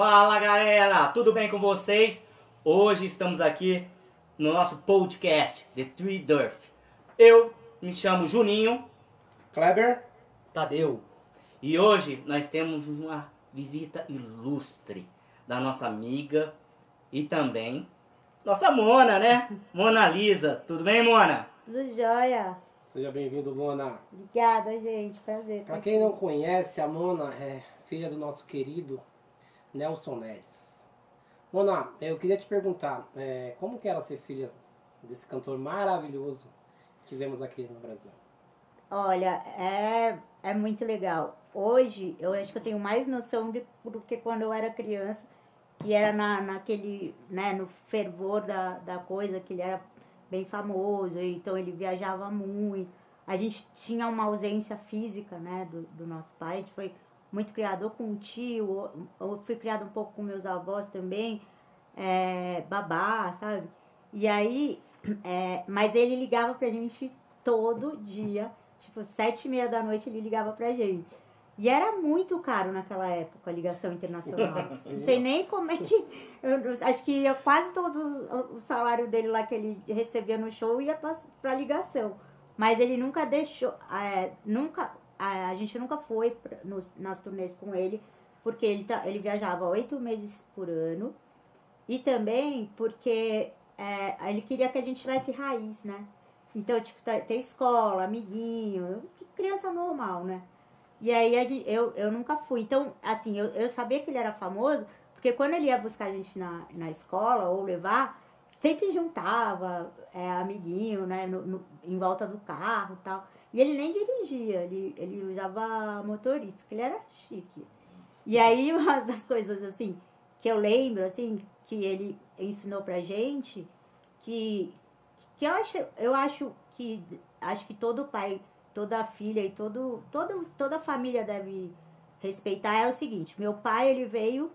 Fala galera, tudo bem com vocês? Hoje estamos aqui no nosso podcast The Tree Durf. Eu me chamo Juninho Kleber, Tadeu. e hoje nós temos uma visita ilustre da nossa amiga e também nossa Mona, né? Mona Lisa. Tudo bem, Mona? Tudo jóia. seja bem-vindo, Mona. Obrigada, gente. Prazer. Pra quem não conhece, a Mona é filha do nosso querido Nelson Neres. Mona, eu queria te perguntar, é, como que era ser filha desse cantor maravilhoso que tivemos aqui no Brasil? Olha, é, é muito legal. Hoje, eu acho que eu tenho mais noção de, do que quando eu era criança, que era na, naquele, né, no fervor da, da coisa, que ele era bem famoso, então ele viajava muito. A gente tinha uma ausência física, né, do, do nosso pai. A gente foi muito criado ou com o tio, ou, ou fui criado um pouco com meus avós também, é, babá, sabe? E aí, é, mas ele ligava pra gente todo dia, tipo, sete e meia da noite ele ligava pra gente. E era muito caro naquela época a ligação internacional. Não sei nem como é que. eu acho que ia quase todo o salário dele lá que ele recebia no show ia pra, pra ligação. Mas ele nunca deixou. é, nunca, a, a gente nunca foi pra- nos, nas turnês com ele, porque ele, tá, ele viajava oito meses por ano. E também porque é, ele queria que a gente tivesse raiz, né? Então, tipo, tá- ter escola, amiguinho, criança normal, né? E aí gente, eu, eu nunca fui. Então, assim, eu, eu sabia que ele era famoso, porque quando ele ia buscar a gente na, na escola ou levar, sempre juntava é, amiguinho, né, no, no- em volta do carro e tal. E ele nem dirigia, ele, ele usava motorista, porque ele era chique. E aí, uma das coisas, assim, que eu lembro, assim, que ele ensinou pra gente, que, que eu acho, eu acho que, acho que todo pai, toda filha e todo, todo, toda família deve respeitar, é o seguinte, meu pai, ele veio,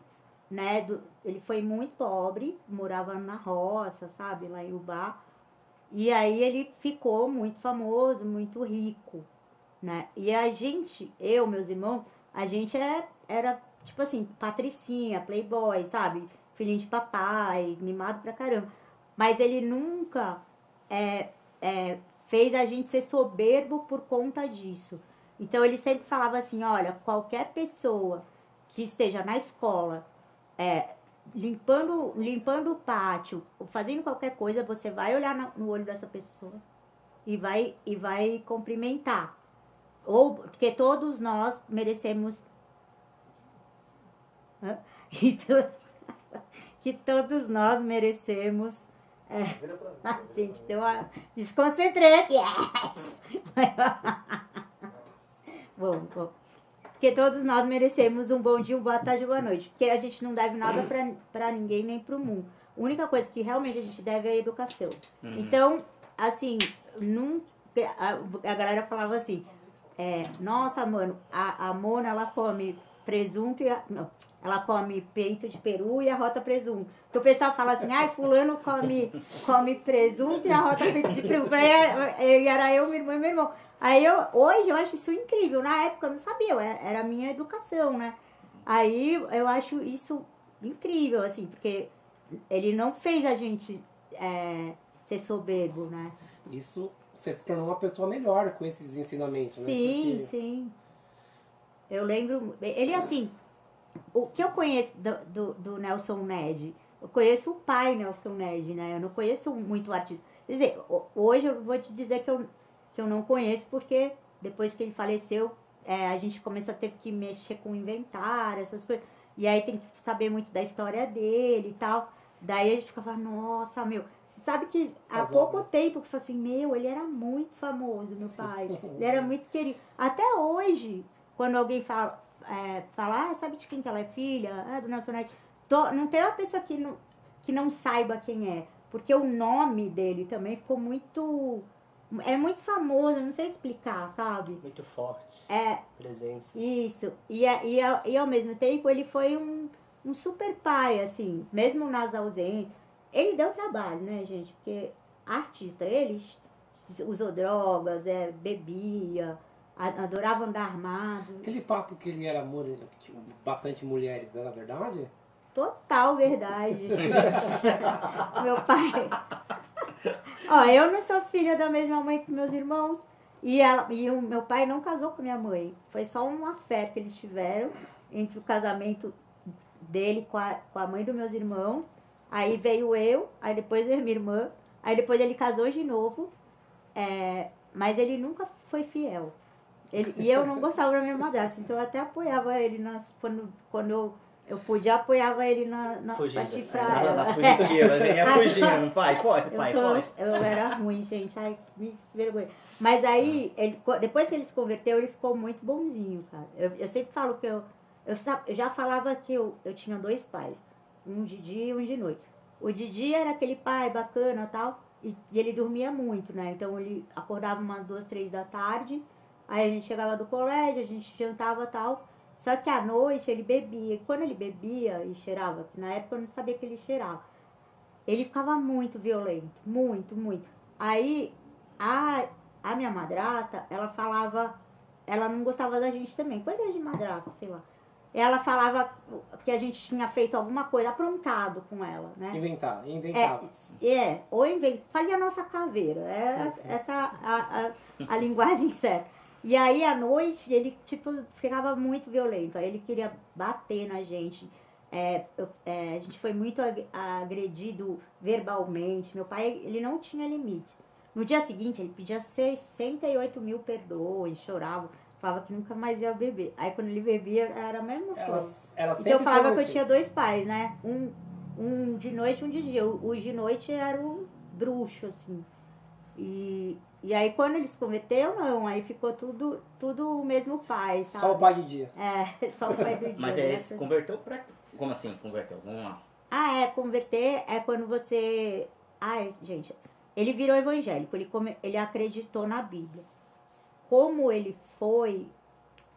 né, do, ele foi muito pobre, morava na roça, sabe, lá em Ubá, e aí ele ficou muito famoso, muito rico, né? E a gente, eu, meus irmãos, a gente é, era, tipo assim, patricinha, playboy, sabe? Filhinho de papai, mimado pra caramba. Mas ele nunca é, é, fez a gente ser soberbo por conta disso. Então ele sempre falava assim, olha, qualquer pessoa que esteja na escola, é, limpando, limpando o pátio, fazendo qualquer coisa, você vai olhar no olho dessa pessoa e vai, e vai cumprimentar. Ou porque todos nós merecemos. E to- que todos nós merecemos. É... Ah, gente, deu uma. Desconcentrei aqui. bom, bom. Porque todos nós merecemos um bom dia, uma boa tarde, uma boa noite. Porque a gente não deve nada pra ninguém nem pro mundo. A única coisa que realmente a gente deve é a educação. Então, assim, num, a, a galera falava assim, é, nossa, mano, a, a Mona, ela come presunto e... A, não, ela come peito de peru e arrota presunto. Porque o pessoal fala assim, ai, fulano come, come presunto e arrota peito de peru. E era eu, minha irmã e meu irmão. Aí eu, hoje eu acho isso incrível. Na época eu não sabia, era a minha educação, né? Aí eu acho isso incrível, assim, porque ele não fez a gente é, ser soberbo, né? Isso, você se tornou uma pessoa melhor com esses ensinamentos, né? Sim, sim. Eu lembro. Ele, assim, o que eu conheço do, do, do Nelson Ned, eu conheço o pai Nelson Ned, né? Eu não conheço muito artista. Quer dizer, ho- hoje eu vou te dizer que eu, que eu não conheço, porque depois que ele faleceu, é, a gente começou a ter que mexer com inventário, essas coisas. E aí tem que saber muito da história dele e tal. Daí a gente ficava, nossa, meu. Sabe que há As pouco obras. tempo que eu falei assim, meu, ele era muito famoso, meu pai. Ele era muito querido. Até hoje, quando alguém fala, é, fala ah, sabe de quem que ela é filha? Ah, do Nelson Ned. Tô- Não tem uma pessoa que não, que não saiba quem é. Porque o nome dele também ficou muito. É muito famoso, não sei explicar, sabe? Muito forte. É, Presença. isso. E, a- e, a- e ao mesmo tempo ele foi um, um super pai, assim, mesmo nas ausências. Ele deu trabalho, né, gente? Porque artista, ele usou drogas, é, bebia, adorava andar armado. Aquele papo que ele era tinha bastante mulheres, era verdade? total verdade. meu pai. Ó, eu não sou filha da mesma mãe que meus irmãos. E, ela, e o meu pai não casou com minha mãe. Foi só uma fé que eles tiveram entre o casamento dele com a, com a mãe dos meus irmãos. Aí veio eu, aí depois veio minha irmã. Aí depois ele casou de novo. É, mas ele nunca foi fiel. Ele, e eu não gostava da minha madrasta, então eu até apoiava ele nas, quando, quando eu, eu podia, apoiava ele na, na Fugindo, chifrar Nas, fugitivas, hein? É fugindo, pai, pode, Eu, pai, sou, pode. eu era ruim, gente. Ai, me vergonha. Mas aí, ele, depois que ele se converteu, ele ficou muito bonzinho, cara. Eu, eu sempre falo que eu. Eu, já falava que eu, eu tinha dois pais. Um de dia e um de noite. O de dia era aquele pai bacana e tal. E, e ele dormia muito, né? Então ele acordava umas duas, três da tarde. Aí a gente chegava do colégio, a gente jantava e tal. Só que à noite ele bebia. E quando ele bebia e cheirava, que na época eu não sabia que ele cheirava ele ficava muito violento, muito, muito. Aí a, a minha madrasta, ela falava, ela não gostava da gente também, coisa de madrasta, sei lá. Ela falava que a gente tinha feito alguma coisa, aprontado com ela, né? Inventar, inventava. É, é ou invent... fazia a nossa caveira. É Sim, sim. essa a, a, a linguagem certa. E aí à noite ele tipo ficava muito violento. Aí ele queria bater na gente. É, eu- é, a gente foi muito ag- agredido verbalmente. Meu pai ele não tinha limite. No dia seguinte ele pedia 68 mil perdões, chorava, falava que nunca mais ia beber. Aí quando ele bebia era a mesma coisa. ela Então eu falava que eu tinha dois pais, né? Um, um de noite e um de dia. O, o de noite era o bruxo, assim. E, e aí quando ele se converteu, não. Aí ficou tudo, tudo o mesmo pai, sabe? Só o pai de dia. É, só o pai do dia. Mas né? ele se converteu pra. Como assim, converteu? Vamos lá. Ah, é, converter é quando você. Ai, gente, ele virou evangélico, ele, come... ele acreditou na Bíblia. Como ele foi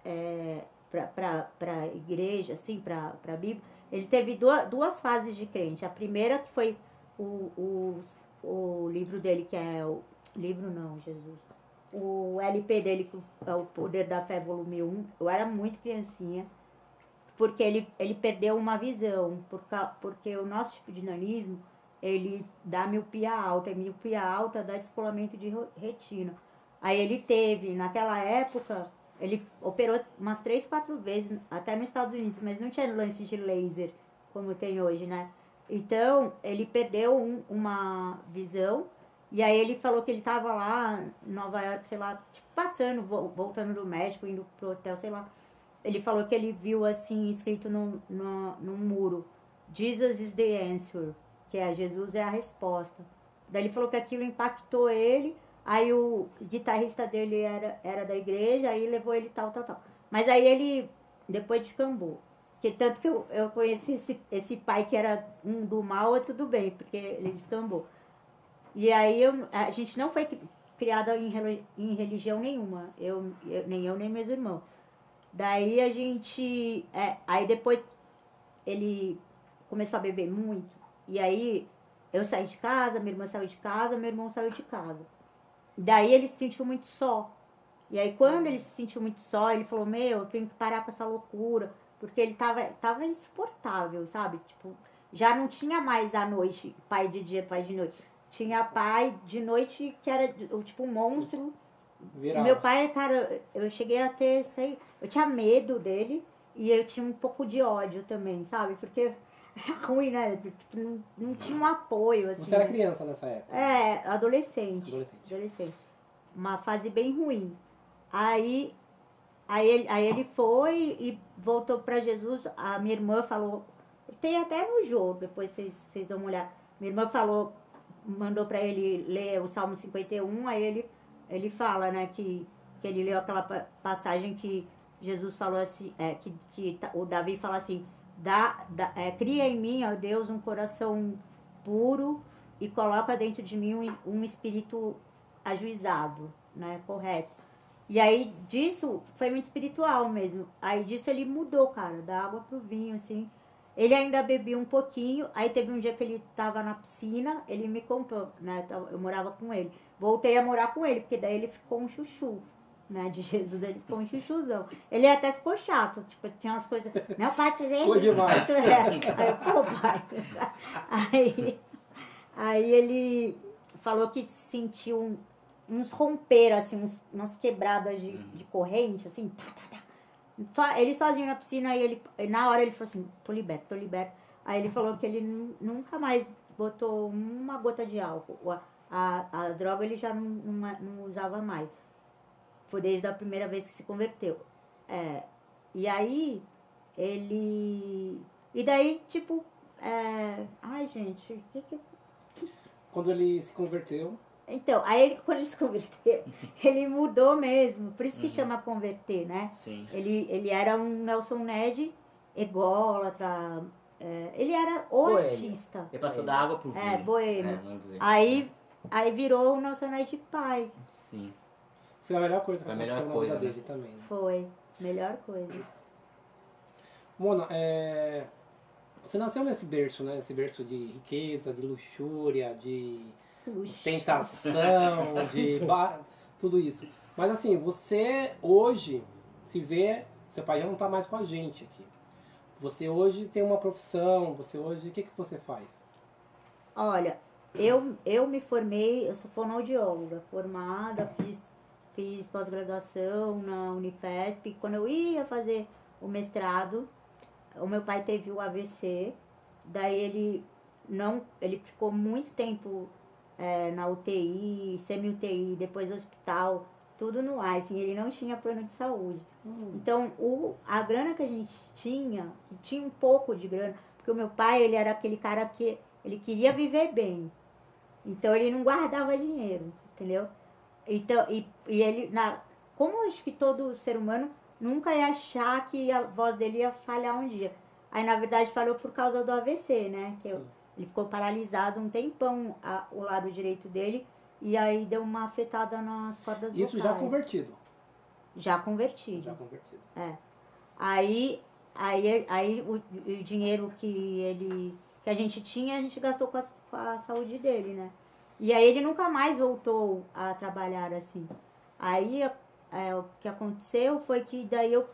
é, pra, pra, pra igreja, assim, pra, pra Bíblia, ele teve duas, duas fases de crente. A primeira que foi o, o, o livro dele, que é o. Livro não, Jesus. O LP dele, é o Poder da Fé, volume 1. Eu era muito criancinha porque ele, ele perdeu uma visão, por, porque o nosso tipo de nanismo, ele dá miopia alta, e miopia alta dá descolamento de retina. Aí ele teve, naquela época, ele operou umas três, quatro vezes, até nos Estados Unidos, mas não tinha lance de laser, como tem hoje, né? Então, ele perdeu um- uma visão, e aí ele falou que ele tava lá em Nova York, sei lá, tipo, passando, vo- voltando do México, indo pro hotel, sei lá. Ele falou que ele viu assim escrito no muro Jesus is the answer que é Jesus é a resposta daí ele falou que aquilo impactou ele aí o guitarrista dele era, era da igreja aí levou ele tal tal tal. Mas aí ele depois descambou que tanto que eu, eu conheci esse, esse pai que era um do mal outro do bem porque ele descambou e aí eu, a gente não foi cri- criada em, em religião nenhuma eu, eu nem eu nem meus irmãos Daí a gente. é, aí depois ele começou a beber muito. E aí eu saí de casa, minha irmã saiu de casa, meu irmão saiu de casa. Daí ele se sentiu muito só. E aí quando ele se sentiu muito só, ele falou, meu, eu tenho que parar com essa loucura. Porque ele tava, tava insuportável, sabe? Tipo, já não tinha mais à noite, pai de dia, pai de noite. Tinha pai de noite que era tipo um monstro. Virava. Meu pai, cara, eu cheguei a ter, sei, eu tinha medo dele e eu tinha um pouco de ódio também, sabe? Porque é ruim, né? Tipo, não, não tinha um apoio, assim. Você era criança nessa época. É, adolescente. Adolescente. Adolescente. Uma fase bem ruim. Aí, aí, ele, aí ele foi e voltou pra Jesus. A minha irmã falou. Tem até no jogo, depois vocês, vocês dão uma olhada. Minha irmã falou, mandou pra ele ler o Salmo 51, aí ele, ele fala, né, que, que ele leu aquela pa- passagem que Jesus falou assim, é, que, que o Davi fala assim, dá, dá, é, cria em mim, ó Deus, um coração puro e coloca dentro de mim um, um espírito ajuizado, né, correto. E aí disso foi muito espiritual mesmo. Aí disso ele mudou, cara, da água pro vinho, assim. Ele ainda bebia um pouquinho, aí teve um dia que ele tava na piscina, ele me contou, né? Eu morava com ele. Voltei a morar com ele, porque daí ele ficou um chuchu. né, de Jesus, ele ficou um chuchuzão. Ele até ficou chato, tipo, tinha umas coisas, não pode fazer Ficou demais. É. Aí eu, pô, pai. Aí, aí ele falou que sentiu uns romper, assim, uns, umas quebradas de, de corrente, assim, tá, tá, tá. Só, ele sozinho na piscina, aí ele, na hora ele falou assim, tô liberto, tô liberto. Aí ele falou que ele nu- nunca mais botou uma gota de álcool. A, a, a droga ele já não, não, não usava mais. Foi desde a primeira vez que se converteu. É, e aí, ele. E daí, tipo. É, ai, gente, que que. Quando ele se converteu, Então, aí ele, quando ele se converteu, ele mudou mesmo. Por isso que chama converter, né? Sim. Ele, ele era um Nelson Ned ególatra. é, ele era o Boêmio. artista. Ele passou da água pro vinho. É, boêmio. É, vamos dizer. Aí, aí virou o Nelson Ned pai. Sim. foi a melhor coisa que Foi a aconteceu melhor na coisa, vida né? dele também. né? Foi. Melhor coisa. Mona, é, você nasceu nesse berço, né? Esse berço de riqueza, de luxúria, de Luxo. tentação, de ba- tudo isso. Mas assim, você hoje se vê, seu pai já não tá mais com a gente aqui. Você hoje tem uma profissão, você hoje, o que, que você faz? Olha, eu, eu me formei, eu sou fonoaudióloga, formada, fiz, fiz pós-graduação na Unifesp. Quando eu ia fazer o mestrado, o meu pai teve o AVC, daí ele não, ele ficou muito tempo é, na UTI, semi-UTI, depois hospital, tudo no ar, assim, ele não tinha plano de saúde. Então, o, a grana que a gente tinha, que tinha um pouco de grana, porque o meu pai, ele era aquele cara que ele queria viver bem. Então, ele não guardava dinheiro, entendeu? Então, e, e ele, na, como acho que todo ser humano nunca ia achar que a voz dele ia falhar um dia. Aí, na verdade, falhou por causa do AVC, né? Que eu-. Ele ficou paralisado um tempão, a- o lado direito dele, e aí deu uma afetada nas cordas Isso já vocais. convertido. Já convertido. Já convertido. É. Aí, aí, aí o, o dinheiro que ele que a gente tinha, a gente gastou com a, com a saúde dele, né? E aí ele nunca mais voltou a trabalhar assim. Aí é, o que aconteceu foi que daí eu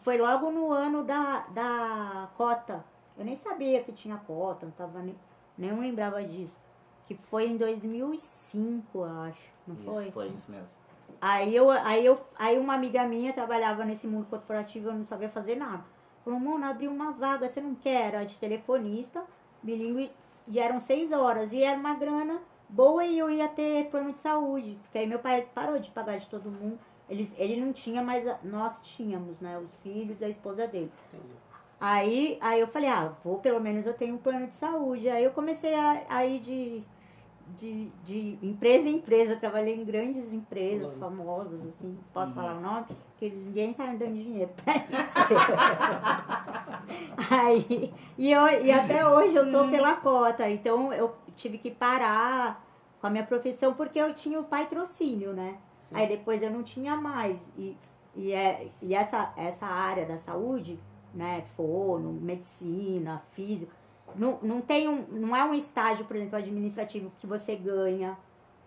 foi logo no ano da, da cota. Eu nem sabia que tinha cota, não tava nem, nem lembrava disso. Que foi em 2005, eu acho. Não Isso, foi? foi isso mesmo. Aí, eu, aí, eu, aí uma amiga minha trabalhava nesse mundo corporativo, eu não sabia fazer nada. Falou, Mona, abriu uma vaga, você não quer? Era de telefonista, bilíngue, e eram seis horas. E era uma grana boa e eu ia ter plano de saúde. Porque aí meu pai parou de pagar de todo mundo. Eles, ele não tinha, mas a- nós tínhamos, né? Os filhos e a esposa dele. Entendi. Aí, aí eu falei, ah, vou, pelo menos eu tenho um plano de saúde. Aí eu comecei a, a ir de, de, de empresa em empresa, trabalhei em grandes empresas Fulano. famosas, assim, posso falar o nome? Porque ninguém tá me dando dinheiro pra isso. aí, e, eu, e até hoje eu tô pela cota, então eu tive que parar com a minha profissão porque eu tinha o patrocínio, né? Sim. Aí depois eu não tinha mais. E, e, é, e essa, essa área da saúde, né, fono, medicina, físico, não, não, tem um, não é um estágio, por exemplo, administrativo que você ganha,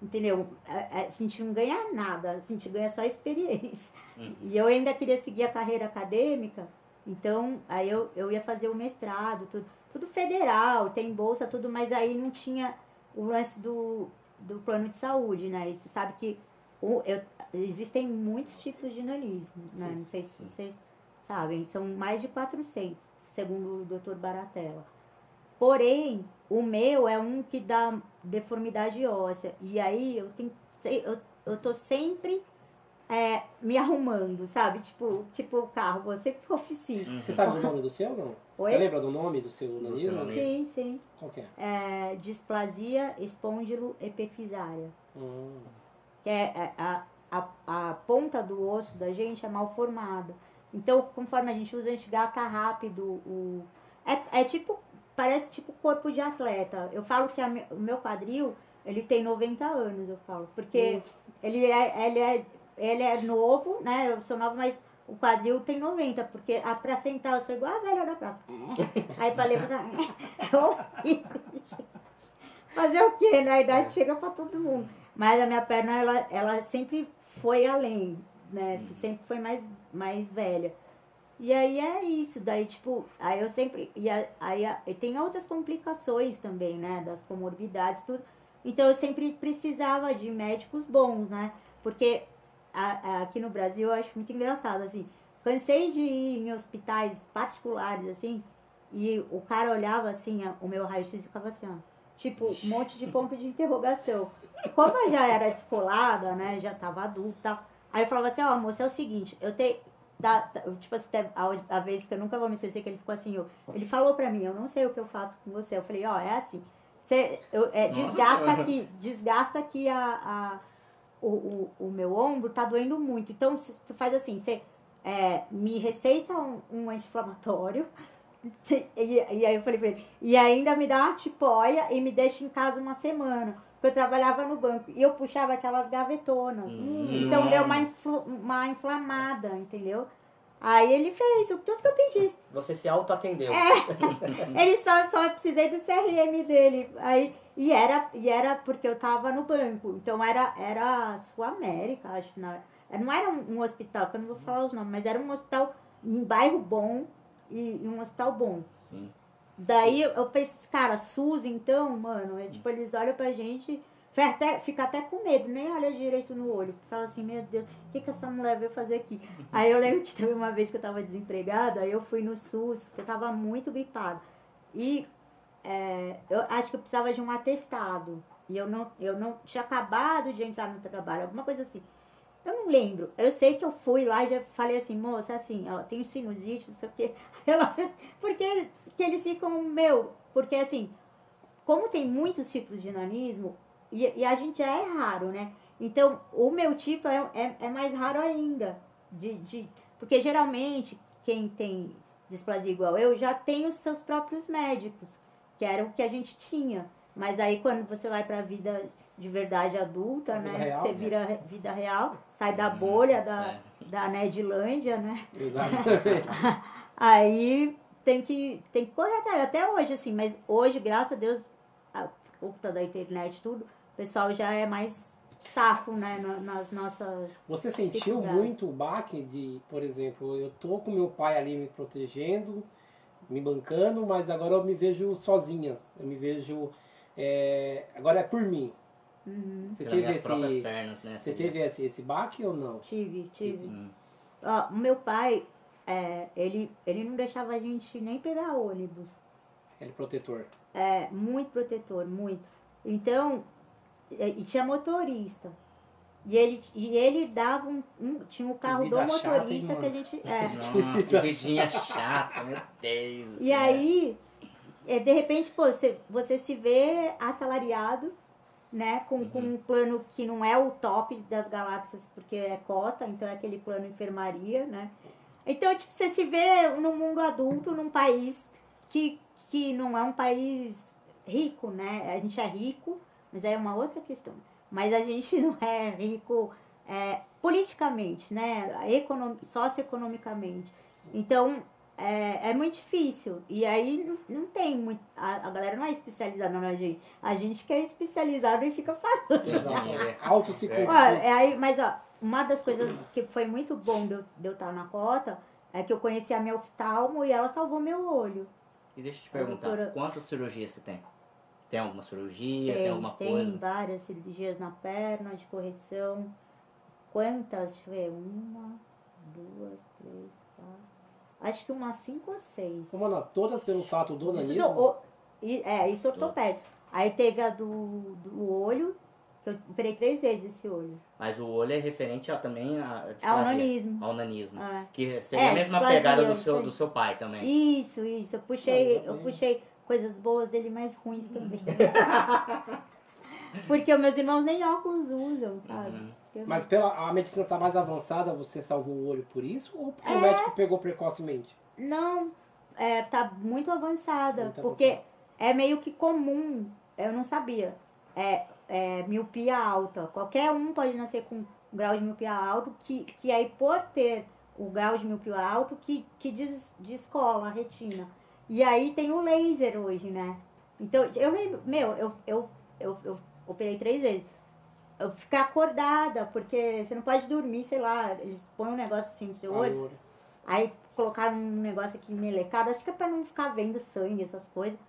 entendeu? É- é- a gente não ganha nada, a gente ganha só experiência. E eu ainda queria seguir a carreira acadêmica, então aí eu, eu ia fazer o mestrado, tudo, tudo federal, tem bolsa, tudo, mas aí não tinha o lance do, do plano de saúde, né? E você sabe que o, eu, existem muitos tipos de nanismo, né? Sim, não sei se sim. vocês sabem, são mais de 400, segundo o Dr. Baratella. Porém, o meu é um que dá deformidade óssea. E aí eu tenho eu, eu tô sempre é, me arrumando, sabe? Tipo, tipo o carro, você que oficina. Você sabe o nome do seu, não? Oi? Você lembra do nome do seu nanismo? Sim, sim. Qual que é? É, displasia espondilo-epifisária. Hum, que é é a, a, a ponta do osso da gente é mal formada. Então, conforme a gente usa, a gente gasta rápido o. É, é tipo. Parece tipo corpo de atleta. Eu falo que a o meu quadril, ele tem 90 anos, eu falo. Porque ele, é, ele, é, ele é novo, né? Eu sou nova, mas o quadril tem 90. Porque a, pra sentar, eu sou igual a velha da praça. Aí pra levantar. É horrível, gente. Fazer o quê, né? A idade chega pra todo mundo. Mas a minha perna, ela, ela sempre foi além né? Sempre foi mais, mais velha. E aí é isso, daí tipo, aí eu sempre. E aí e tem outras complicações também, né? Das comorbidades, tudo. Então eu sempre precisava de médicos bons, né? Porque a- a- aqui no Brasil eu acho muito engraçado, assim. Cansei de ir em hospitais particulares, assim, e o cara olhava assim, o meu raio-x e ficava assim, ó. Tipo, um monte de ponto de interrogação. Como eu já era descolada, né? Já tava adulta. Aí eu falava assim, ó, moça, é o seguinte, eu tenho. Tá, tá, tipo assim, a, a vez que eu nunca vou me esquecer que ele ficou assim, eu, ele falou pra mim, eu não sei o que eu faço com você. Eu falei, ó, é assim. Você, eu, é, desgasta aqui, desgasta aqui a, a, o, o, o meu ombro, tá doendo muito. Então, você faz assim, você é, me receita um, um anti-inflamatório. E, e aí eu falei pra ele, e ainda me dá uma tipóia e me deixa em casa uma semana. Porque eu trabalhava no banco e eu puxava aquelas gavetonas. Hum. Então deu uma, influ- uma inflamada, entendeu? Aí ele fez tudo que eu pedi. Você se autoatendeu. É. Ele só, só precisei do CRM dele. Aí, e, era, e era porque eu tava no banco. Então era, era Sul América, acho não. Não era um, um hospital, que eu não vou falar os nomes, mas era um hospital em bairro bom e, e um hospital bom. Sim. Daí eu pensei, cara, SUS então, mano, é tipo, eles olham pra gente, fica até, fica até com medo, nem olha direito no olho. Fala assim, meu Deus, o que, que essa mulher veio fazer aqui? Aí eu lembro que teve uma vez que eu tava desempregada, aí eu fui no SUS, que eu tava muito gripada. E é, eu acho que eu precisava de um atestado. E eu não, eu não tinha acabado de entrar no trabalho, alguma coisa assim. Eu não lembro. Eu sei que eu fui lá e já falei assim, moça, assim, ó, tenho sinusite, não sei o quê. Ela porque que eles ficam, meu, porque assim, como tem muitos tipos de nanismo, e, e a gente já é raro, né? Então, o meu tipo é, é, é mais raro ainda. De, de, porque geralmente, quem tem displasia igual eu, já tem os seus próprios médicos, que era o que a gente tinha. Mas aí quando você vai pra vida de verdade adulta, A né? real, você né? vira vida real, sai da bolha da, da Nedlândia, né? Aí tem que, tem que correr atrás, até hoje, assim, mas hoje, graças a Deus, a culpa da internet tudo, o pessoal já é mais safo, né, na- nas nossas... Você sentiu muito o baque de, por exemplo, eu tô com meu pai ali me protegendo, me bancando, mas agora eu me vejo sozinha. Eu me vejo. é, agora é por mim. Uhum, Você Pelas teve minhas próprias esse. pernas, né? Você teve esse, esse baque ou não? tive, tive. Hum. Ó, o meu pai, é, ele, ele não deixava a gente nem pegar ônibus. Ele protetor. É, muito protetor, muito. Então, e, tinha motorista. E ele, e ele dava um, um- Tinha o carro do chata, motorista que a gente. É. Nossa, que vidinha chata, meu Deus. E céu. aí, é, de repente, pô, você, você se vê assalariado, né? Com, com um plano que não é o top das galáxias, porque é cota, então é aquele plano enfermaria, né? Então, tipo, você se vê no mundo adulto, num país que, que não é um país rico, né? A gente é rico, mas aí é uma outra questão. Mas a gente não é rico é, politicamente, né? Econom, socioeconomicamente. Então, é, é muito difícil. E aí não, não tem muito. A, a galera não é especializada na gente. A gente que é especializado e fica é. Auto se É. Ó, é aí, mas ó, uma das coisas que foi muito bom de eu, de eu estar na cota é que eu conheci a minha oftalmo e ela salvou meu olho. E deixa eu te perguntar, doutora- quantas cirurgias você tem? Tem alguma cirurgia? Tem, alguma tem coisa? várias cirurgias na perna, de correção. Quantas? Deixa eu ver. Uma, duas, três, quatro. Acho que umas cinco ou seis. Como não, todas pelo fato do Isso, nanismo. não, o- e- é, isso ortopédico. Aí teve a do, do olho, que eu operei três vezes esse olho. Mas o olho é referente a, também a Ao displasia. nanismo. Ao nanismo. É. Que seria É, a mesma displasia, pegada do isso seu, do seu pai também. Isso, isso. Eu puxei, eu puxei coisas boas dele, mas ruins também. Porque os meus irmãos nem óculos usam, sabe? Uhum. Mas pela, a medicina tá mais avançada, você salvou o olho por isso? Ou porque É. o médico pegou precocemente? Não, é, tá muito avançada. Muito porque avançada. é meio que comum, eu não sabia. É, é miopia alta. Qualquer um pode nascer com grau de miopia alto, que, que aí por ter o grau de miopia alto, que, que des, descola a retina. E aí tem o laser hoje, né? Então, eu lembro, meu, eu, eu, eu, eu operei três vezes. Eu ficar acordada, porque você não pode dormir, sei lá, eles põem um negócio assim no seu olho, Olho. aí colocaram um negócio aqui melecado, acho que é pra não ficar vendo sangue, essas coisas.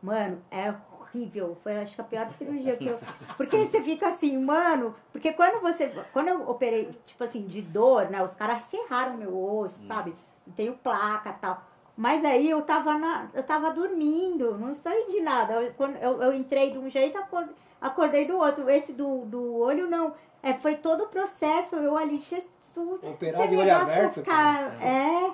Mano, é horrível. Foi acho que a pior cirurgia que eu. Porque você fica assim, mano. Porque quando você. Quando eu operei, tipo assim, de dor, né? Os caras serraram meu osso, sabe? Tenho placa e tal. Mas aí eu tava na. Eu tava dormindo, não sei de nada. Eu, quando eu, eu entrei de um jeito, acor- acordei do outro. Esse do, do olho, não. É, foi todo o processo. Eu ali, Jesus. Operar de olho aberto, Ficar, é.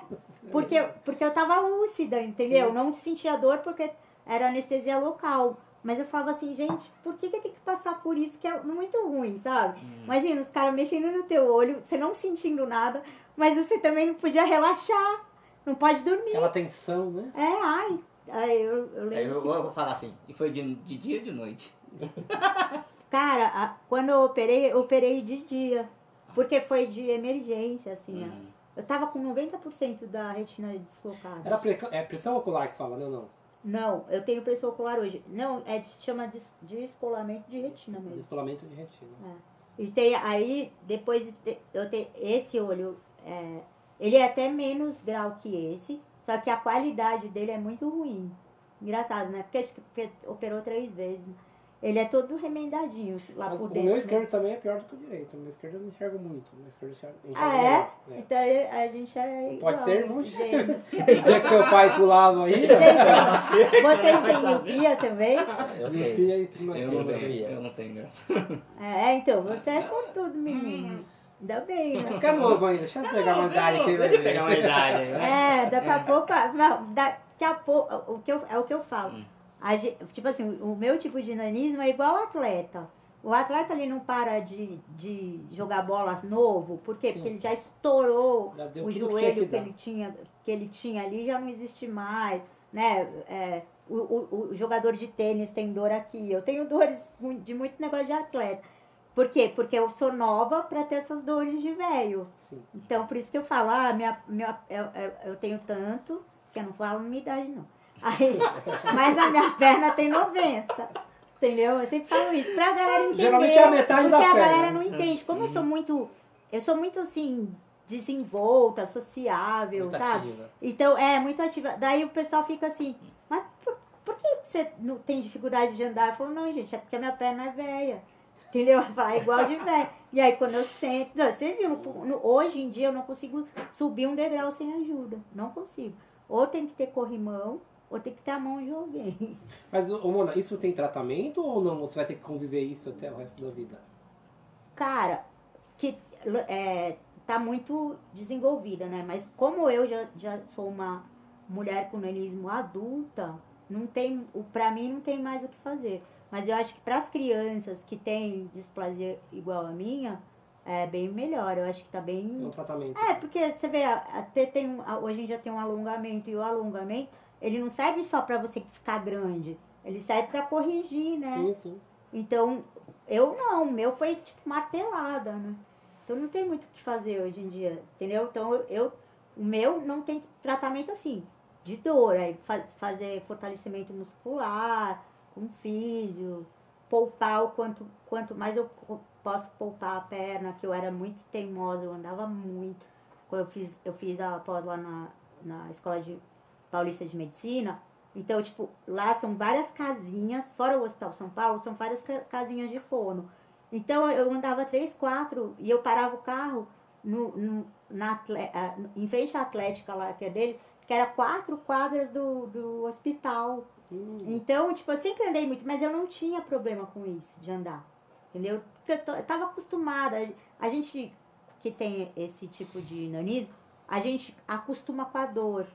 Porque, porque eu tava lúcida, entendeu? Não sentia dor porque era anestesia local. Mas eu falava assim, gente, por que, que tem que passar por isso que é muito ruim, sabe? Imagina, os caras mexendo no teu olho, você não sentindo nada, mas você também não podia relaxar. Não pode dormir. Aquela tensão, né? É, ai. ai eu, eu Aí lembro. eu, que eu vou falar assim, e foi de, de dia ou de noite? Cara, a- quando eu operei, eu operei de dia. Porque foi de emergência, assim, né? Uhum. Eu tava com 90% da retina deslocada. Era é pressão ocular que fala, não, não. Não, eu tenho pressão ocular hoje. Não, é de- chama de descolamento de retina mesmo. Descolamento de retina. E tem aí, depois de ter, eu ter esse olho, é, ele é até menos grau que esse, só que a qualidade dele é muito ruim. Engraçado, né? Porque acho que pe- operou três vezes. Ele é todo remendadinho lá Mas por o dentro. meu né? esquerdo também é pior do que o direito. O meu esquerdo eu não enxergo muito. O meu esquerdo eu enxergo Ah, é? É. Então a gente é Pode igual, ser, não? gêmeos. O dia que seu pai pulava aí, Vocês, vocês Vai têm miopia também? Eu limpia tenho. em cima Eu não né? tenho, eu não tenho graça. É, então, você é sortudo, menino. Ainda bem, né? Fica novo ainda, deixa eu pegar uma idade aqui. vai Deixa eu pegar uma idade aí, né? É, daqui a pouco. Não, daqui a pouco. O que eu, é o que eu falo. Tipo assim, o meu tipo de nanismo é igual ao atleta. O atleta ele não para de, de jogar bolas novo, por quê? Porque ele já estourou Já o joelho que que, ele tinha, que ele tinha ali, já não existe mais, né? É, o, o, o jogador de tênis tem dor aqui. Eu tenho dores de muito negócio de atleta. Por quê? Porque eu sou nova para ter essas dores de velho. Sim. Então, por isso que eu falo, ah, minha, minha, eu, eu, eu tenho tanto, que eu não falo minha idade, não. Aí, mas a minha perna tem 90. Entendeu? Eu sempre falo isso, pra galera entender. Geralmente é a metade porque da a perna. galera não entende. Como eu sou muito. Eu sou muito assim, desenvolta, sociável, Muito sabe? ativa. Então, é, muito ativa. Daí o pessoal fica assim, mas por, por que você não tem dificuldade de andar? Eu falo, não, gente, é porque a minha perna é velha. Entendeu? Eu falo, é igual de velho. E aí quando eu sento. Não, você viu, no- no- hoje em dia eu não consigo subir um degrau sem ajuda. Não consigo. Ou tem que ter corrimão, ou tem que ter a mão de alguém. Mas, ô Mona, isso tem tratamento ou não? Você vai ter que conviver isso até o resto da vida? Cara, que é, tá muito desenvolvida, né? Mas como eu já, já sou uma mulher com nanismo adulta, não tem, pra mim não tem mais o que fazer. Mas eu acho que para as crianças que têm displasia igual a minha, é bem melhor. Eu acho que tá bem Tem um tratamento. é, porque você vê, até tem, hoje em dia tem um alongamento, e o alongamento, ele não serve só pra você ficar grande, ele serve pra corrigir, né? Sim, sim. Então, eu não, o meu foi tipo martelada, né? Então não tem muito o que fazer hoje em dia, entendeu? Então eu, o meu não tem tratamento assim, de dor, aí fa- fazer fortalecimento muscular, com físio, poupar o quanto, quanto mais eu po- posso poupar a perna, que eu era muito teimosa, eu andava muito. Quando eu fiz, eu fiz a pós lá na, na escola de Paulista de Medicina, então, tipo, lá são várias casinhas, fora o Hospital São Paulo, são várias ca- casinhas de fono. Então, eu andava três, quatro, e eu parava o carro no, no- na, em frente à Atlética lá, que é dele, que era quatro quadras do, do hospital. Hum, Então, tipo, eu sempre andei muito, mas eu não tinha problema com isso, de andar. Entendeu? Porque eu, eu tava acostumada. A gente que tem esse tipo de nanismo, a gente acostuma com a dor.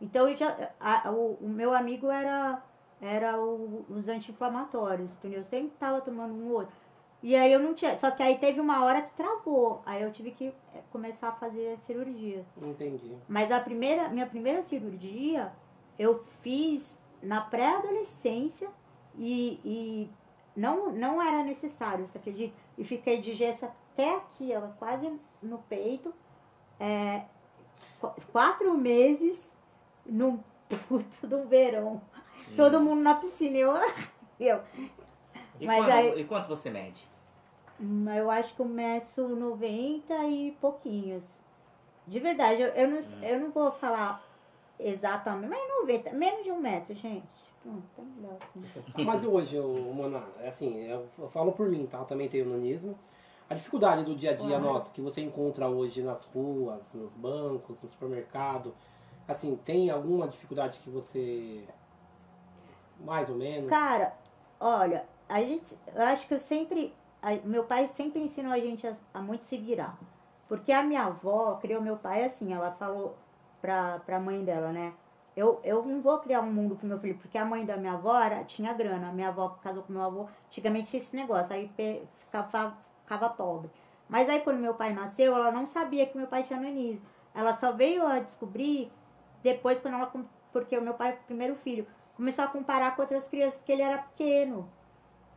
Então, já, a- o, o meu amigo era, era o- os anti-inflamatórios, entendeu? Eu sempre tava tomando um outro. E aí eu não tinha. Só que aí teve uma hora que travou. Aí eu tive que eh, começar a fazer a cirurgia. entendi. Mas a primeira, minha primeira cirurgia eu fiz na pré-adolescência e, e não, não era necessário, você acredita? E fiquei de gesso até aqui, ó, quase no peito. É, qu- quatro meses no puto do verão. Todo mundo na piscina. Eu, eu E, Mas quanto, aí- e quanto você mede? Hum, Eu acho que eu meço 90 e pouquinhos. De verdade, eu, eu, não, eu não vou falar exatamente, mas 90, menos de um metro, gente. Pronto, tá melhor assim. Mas hoje, Mona, é assim, eu, eu falo por mim, tá? Eu também tenho nanismo. A dificuldade do dia a dia Claro. nossa, que você encontra hoje nas ruas, nos bancos, no supermercado, assim, tem alguma dificuldade que você. Mais ou menos? Cara, olha, a gente, eu acho que eu sempre, a- meu pai sempre ensinou a gente a, a muito se virar. Porque a minha avó criou meu pai assim, ela falou pra, pra mãe dela, né? Eu, eu não vou criar um mundo pro meu filho, porque a mãe da minha avó era, tinha grana. A minha avó casou com meu avô, antigamente tinha esse negócio, aí pe- ficava, ficava pobre. Mas aí quando meu pai nasceu, ela não sabia que meu pai tinha nanismo. Ela só veio a descobrir depois quando ela, porque o meu pai foi o primeiro filho, começou a comparar com outras crianças que ele era pequeno.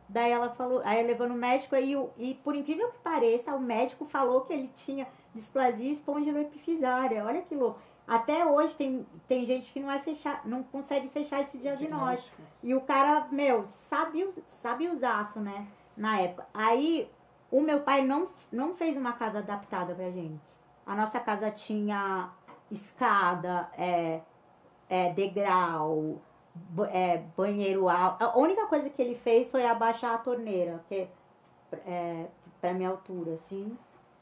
Daí ela falou, aí levou no médico aí, e por incrível que pareça, o médico falou que ele tinha displasia espondiloepifisária. Olha que louco. Até hoje tem, tem gente que não, é fechar, não consegue fechar esse diagnóstico. E o cara, meu, sabe, sabe usaço, né? Na época. Aí o meu pai não, não fez uma casa adaptada pra gente. A nossa casa tinha escada, é, é, degrau, é, banheiro alto. A única coisa que ele fez foi abaixar a torneira, que é pra minha altura, assim,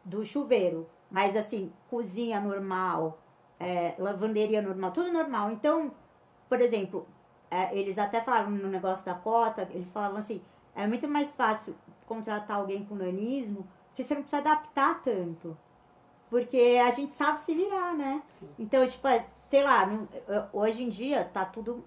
do chuveiro. Mas assim, cozinha normal, é, lavanderia normal, tudo normal. Então, por exemplo, é, eles até falavam no negócio da cota, eles falavam assim, é muito mais fácil contratar alguém com nanismo, porque você não precisa adaptar tanto. Porque a gente sabe se virar, né? Então, tipo, é, sei lá, hoje em dia tá tudo.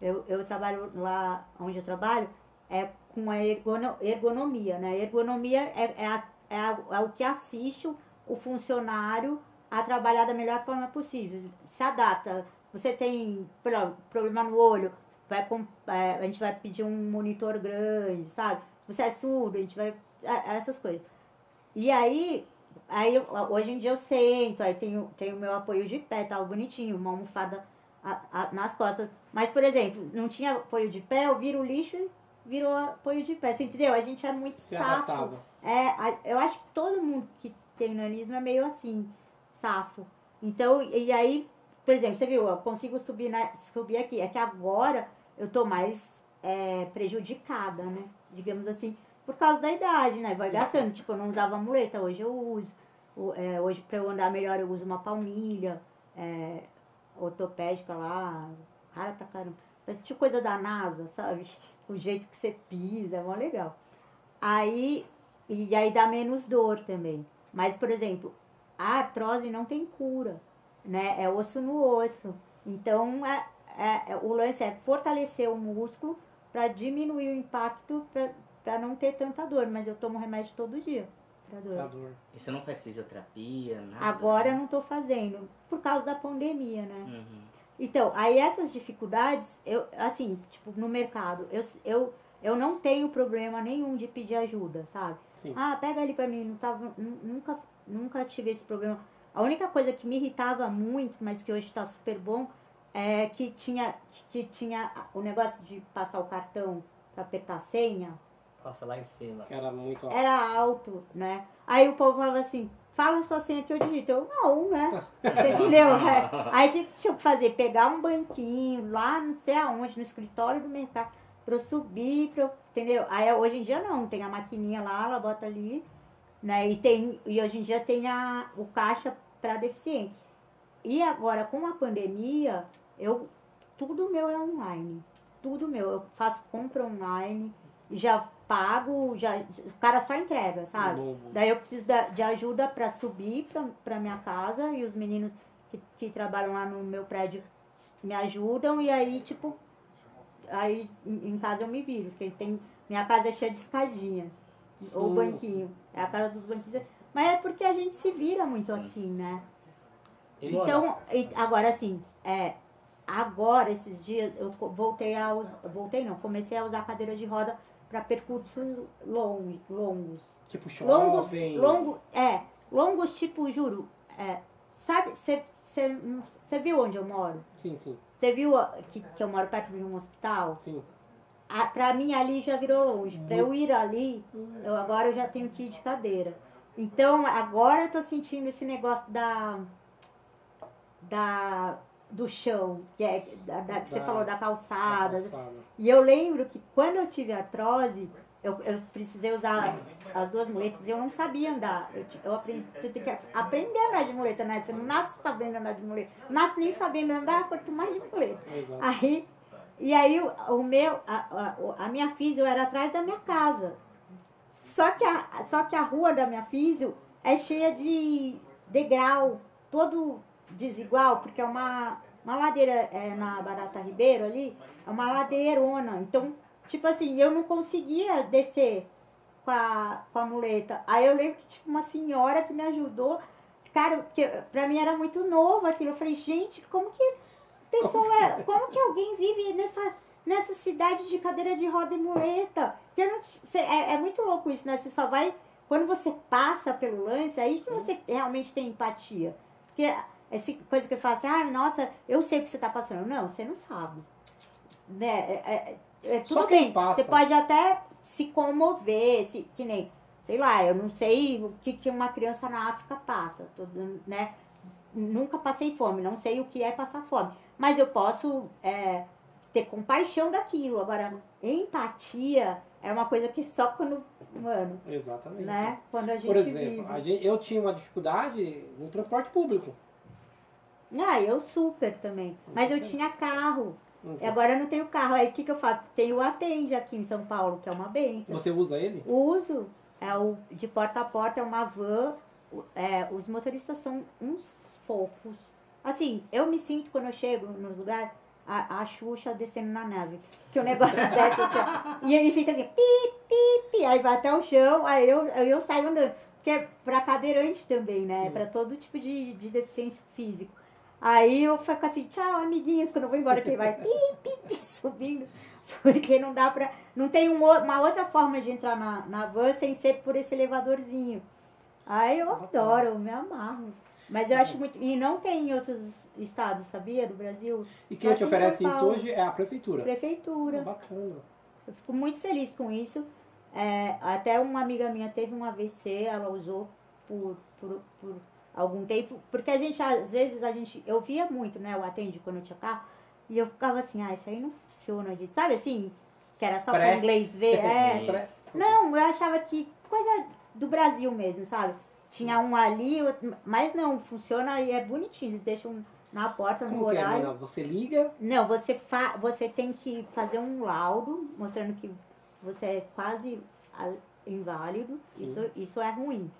eu, eu trabalho lá onde eu trabalho, é com a ergono- ergonomia, né? Ergonomia é, é, a- é a- é o que assiste o, funcionário a trabalhar da melhor forma possível. Se adapta. Você tem pro- problema no olho, vai é, a gente vai pedir um monitor grande, sabe? Se você é surdo, a gente vai. é- Essas coisas. E aí, aí eu- hoje em dia eu sento, aí tenho, tenho meu apoio de pé, tal, bonitinho, uma almofada a- a- nas costas. Mas, por exemplo, não tinha apoio de pé, eu viro o lixo e virou apoio de pé. Você entendeu? A gente é muito Se safo. adaptava. É, a- eu acho que todo mundo que tem nanismo é meio assim, safo. Então, e aí, por exemplo, você viu, eu consigo subir, na, subir aqui. É que agora eu tô mais é, prejudicada, né? Digamos assim, por causa da idade, né? Vai gastando. Tipo, eu não usava muleta, hoje eu uso. O- é, hoje, pra eu andar melhor, eu uso uma palmilha é, ortopédica lá. Cara pra caramba. Parece tipo coisa da NASA, sabe? O jeito que você pisa, é mó legal. Aí, e aí dá menos dor também. Mas, por exemplo, a artrose não tem cura, né? É osso no osso. Então, é, é- é- o lance é fortalecer o músculo para diminuir o impacto para não ter tanta dor. Mas eu tomo remédio todo dia pra dor. Pra dor. E você não faz fisioterapia, nada? Agora eu assim? não tô fazendo, por causa da pandemia, né? Uhum. Então, aí essas dificuldades, eu, assim, tipo, no mercado, eu, eu, eu não tenho problema nenhum de pedir ajuda, sabe? Sim. Ah, pega ali pra mim, não tava, nu- nunca, nunca tive esse problema. A única coisa que me irritava muito, mas que hoje tá super bom, é que tinha, que tinha o negócio de passar o cartão pra apertar a senha, Passa lá em cima. Que era muito. era alto, né? Aí o povo falava assim, fala a sua senha que eu digito. Eu, não, né? Você entendeu? É. Aí o que que tinha que fazer? Pegar um banquinho lá, não sei aonde, no escritório do mercado, pra eu subir, pra eu, entendeu? Aí hoje em dia não, tem a maquininha lá, ela bota ali, né? E, tem, e hoje em dia tem a, o caixa para deficiente. E agora, com a pandemia, eu, tudo meu é online. Tudo meu. Eu faço compra online, já pago, já, o cara só entrega, sabe? Bom, bom. Daí eu preciso de ajuda para subir pra, pra minha casa e os meninos que, que trabalham lá no meu prédio me ajudam e aí, tipo, aí em casa eu me viro, porque tem, minha casa é cheia de escadinha, ou Hum. banquinho, é a casa dos banquinhos. Mas é porque a gente se vira muito Sim. assim, né? E- Então, e- agora assim, é, agora, esses dias, eu voltei a usar, voltei não, comecei a usar cadeira de roda para percursos longos, longos. Tipo Longos, shopping. longo, é, longos tipo, juro, é, sabe, você viu onde eu moro? Sim, sim, Você viu que, que eu moro perto de um hospital? sim. a, pra mim ali já virou longe. Pra eu ir ali, eu agora eu já tenho que ir de cadeira. Então, agora eu tô sentindo esse negócio da. da do chão, que, é, da, da- que você Da- falou da Da calçada. calçada. E eu lembro que quando eu tive artrose, eu, eu precisei usar as duas muletas e eu não sabia andar. Eu, eu aprendi, você tem que aprender a andar de muleta, né? Você não nasce sabendo andar de muleta. Nasce nem sabendo andar, quanto mais de muleta. Exato. Aí, e aí o, o meu, a, a, a minha físio era atrás da minha casa. Só que, a, só que a rua da minha físio é cheia de degrau, todo desigual, porque é uma, uma ladeira é, na Barata Ribeiro ali, é uma ladeirona. Então, tipo assim, eu não conseguia descer com a, com a muleta. Aí eu lembro que tipo, uma senhora que me ajudou, cara, porque pra mim era muito novo aquilo. Eu falei, gente, como que pessoa, como que alguém vive nessa, nessa cidade de cadeira de roda e muleta? Porque não, cê- é, é muito louco isso, né? Você só vai, quando você passa pelo lance, aí que você realmente tem empatia. Porque essa coisa que eu falo assim, ah, nossa, eu sei o que você tá passando. Não, você não sabe. Né? É, é- é tudo Só bem. passa. Você pode até se comover, se, que nem, sei lá, eu não sei o que, que uma criança na África passa, tudo, né? Nunca passei fome, não sei o que é passar fome. Mas eu posso é, ter compaixão daquilo. Agora, empatia é uma coisa que só quando, mano, Exatamente. né? Quando a gente Por exemplo, vive. a gente- eu tinha uma dificuldade no transporte público. Ah, eu super também. Mas eu tinha carro. Então, E agora eu não tenho carro. Aí o que, que eu faço? Tenho o Atende aqui em São Paulo, que é uma benção. Você usa ele? Uso, é o de porta a porta, é uma van. é, os motoristas são uns fofos. Assim, eu me sinto quando eu chego nos lugares, a, a Xuxa descendo na nave. Que o negócio desce assim, e ele fica assim, pi, pi, pi, aí vai até o chão, aí eu, aí eu saio andando. Porque é pra cadeirante também, né? Sim. Pra todo tipo de, de deficiência física. Aí eu fico assim, tchau, amiguinhos, quando eu vou embora, que ele vai pi, pi, pi, subindo. Porque não dá pra. Não tem um uma outra forma de entrar na, na van sem ser por esse elevadorzinho. Aí eu adoro, eu me amarro. Mas eu acho muito. E não tem em outros estados, sabia? Do Brasil. E quem te oferece isso hoje é a prefeitura. Prefeitura. Ah, bacana. Eu fico muito feliz com isso. É, até uma amiga minha teve um AVC, ela usou por, por, por algum tempo, porque a gente, às vezes, a gente, eu via muito, né, o atende quando eu tinha carro, e eu ficava assim, ah, isso aí não funciona, de, sabe assim, que era só para inglês ver, é, não, eu achava que coisa do Brasil mesmo, sabe? Tinha um ali, outro- mas não, funciona e é bonitinho, eles deixam na porta, no Como que é, horário. Mona? Você liga, Não, você, fa você tem que fazer um laudo mostrando que você é quase ah, inválido. Sim. Isso, isso é ruim.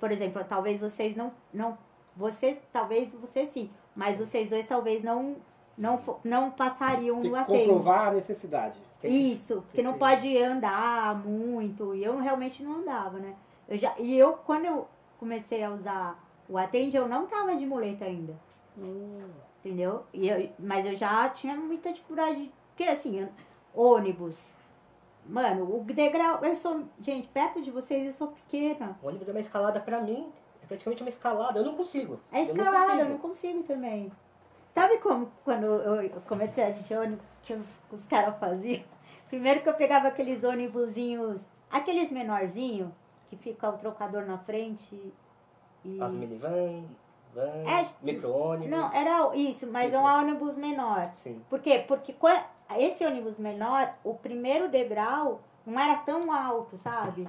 Por, exemplo, talvez vocês não. não você, talvez você sim, mas vocês dois talvez não, não, não passariam no atende. comprovar a necessidade. Tem Isso, porque não que- pode andar muito. E eu realmente não andava, né? Eu já, e eu, quando eu comecei a usar o atende, eu não tava de muleta ainda. Entendeu? E eu, mas eu já tinha muita dificuldade. Porque assim, ônibus. Mano, o degrau. Eu sou. Gente, perto de vocês eu sou pequena. O ônibus é uma escalada pra mim, é praticamente uma escalada. Eu não consigo. É Eu não escalada, eu consigo. não consigo também. Sabe como quando eu comecei a de ônibus que os, os caras faziam? Primeiro que eu pegava aqueles ônibusinhos, aqueles menorzinhos, que fica o trocador na frente e. As minivan, van, É, micro-ônibus. Não, era isso, mas é um ônibus menor. Sim. Por quê? Porque esse ônibus menor, o primeiro degrau não era tão alto, sabe?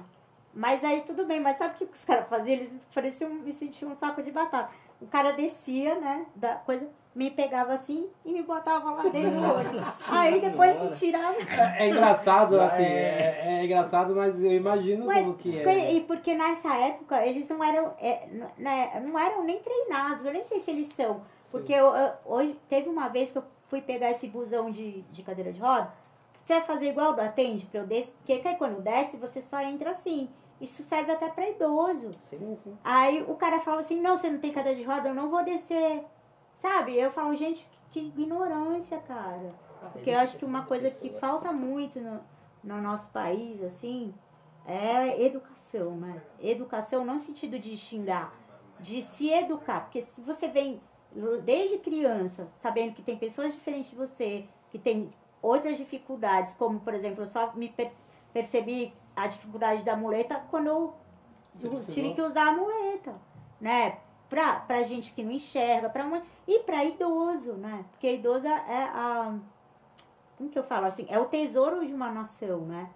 Mas aí tudo bem, mas sabe o que os caras faziam? Eles pareciam, me sentiam um saco de batata. O cara descia, né, da coisa, me pegava assim e me botava lá dentro. Aí depois me tirava. É, é engraçado, assim, É. é, é engraçado, mas eu imagino Mas, como que é. e porque nessa época eles não eram, é, né, não eram nem treinados, eu nem sei se eles são. Porque eu, eu- hoje teve uma vez que eu fui pegar esse busão de, de cadeira de roda, que vai fazer igual do atende pra eu descer, porque aí quando desce você só entra assim. Isso serve até pra idoso. Sim, sim. Aí o cara falava assim, não, você não tem cadeira de roda, eu não vou descer. Sabe? Eu falo, gente, que, que ignorância, cara. Porque eu acho que uma coisa que falta muito no, no nosso país, assim, é educação, né? Educação não no sentido de xingar, de se educar. Porque se você vem desde criança sabendo que tem pessoas diferentes de você, que tem outras dificuldades, como, por exemplo, eu só me per- percebi a dificuldade da muleta quando eu Você tive que usar a muleta, né? Pra, pra gente que não enxerga, pra mãe, e pra idoso, né? Porque idoso é a. Como que eu falo assim? É o tesouro de uma nação, né?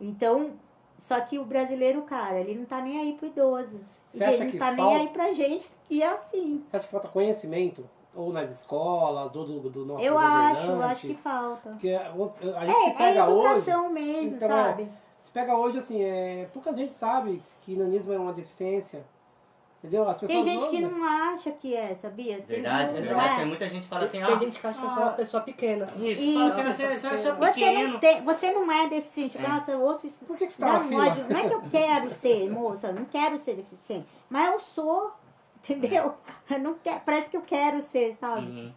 Então, só que o brasileiro, cara, ele não tá nem aí pro idoso. Você e ele não tá falta- nem aí pra gente, e é assim. Você acha que falta conhecimento? Ou nas escolas, ou do, do nosso eu acho, eu acho que falta. Porque a gente É, é pega hoje... educação mesmo, Então, sabe? Se pega hoje, assim, é, pouca gente sabe que nanismo é uma deficiência. Entendeu? As Tem pessoas gente que hoje- não acha que é, sabia? Tem- Verdade, não verdade. é. Tem muita gente que fala assim, Tem ah, gente que acha que é só uma pessoa pequena. isso, Isso. fala assim, você, você, você é Você não, tem, você não é deficiente. É. Nossa, eu ouço isso. Por que, que você tá na fila? ódio. Não é que eu quero ser, moça, eu não quero ser deficiente. Mas eu sou, entendeu? Eu não quero, parece que eu quero ser, sabe? Uhum.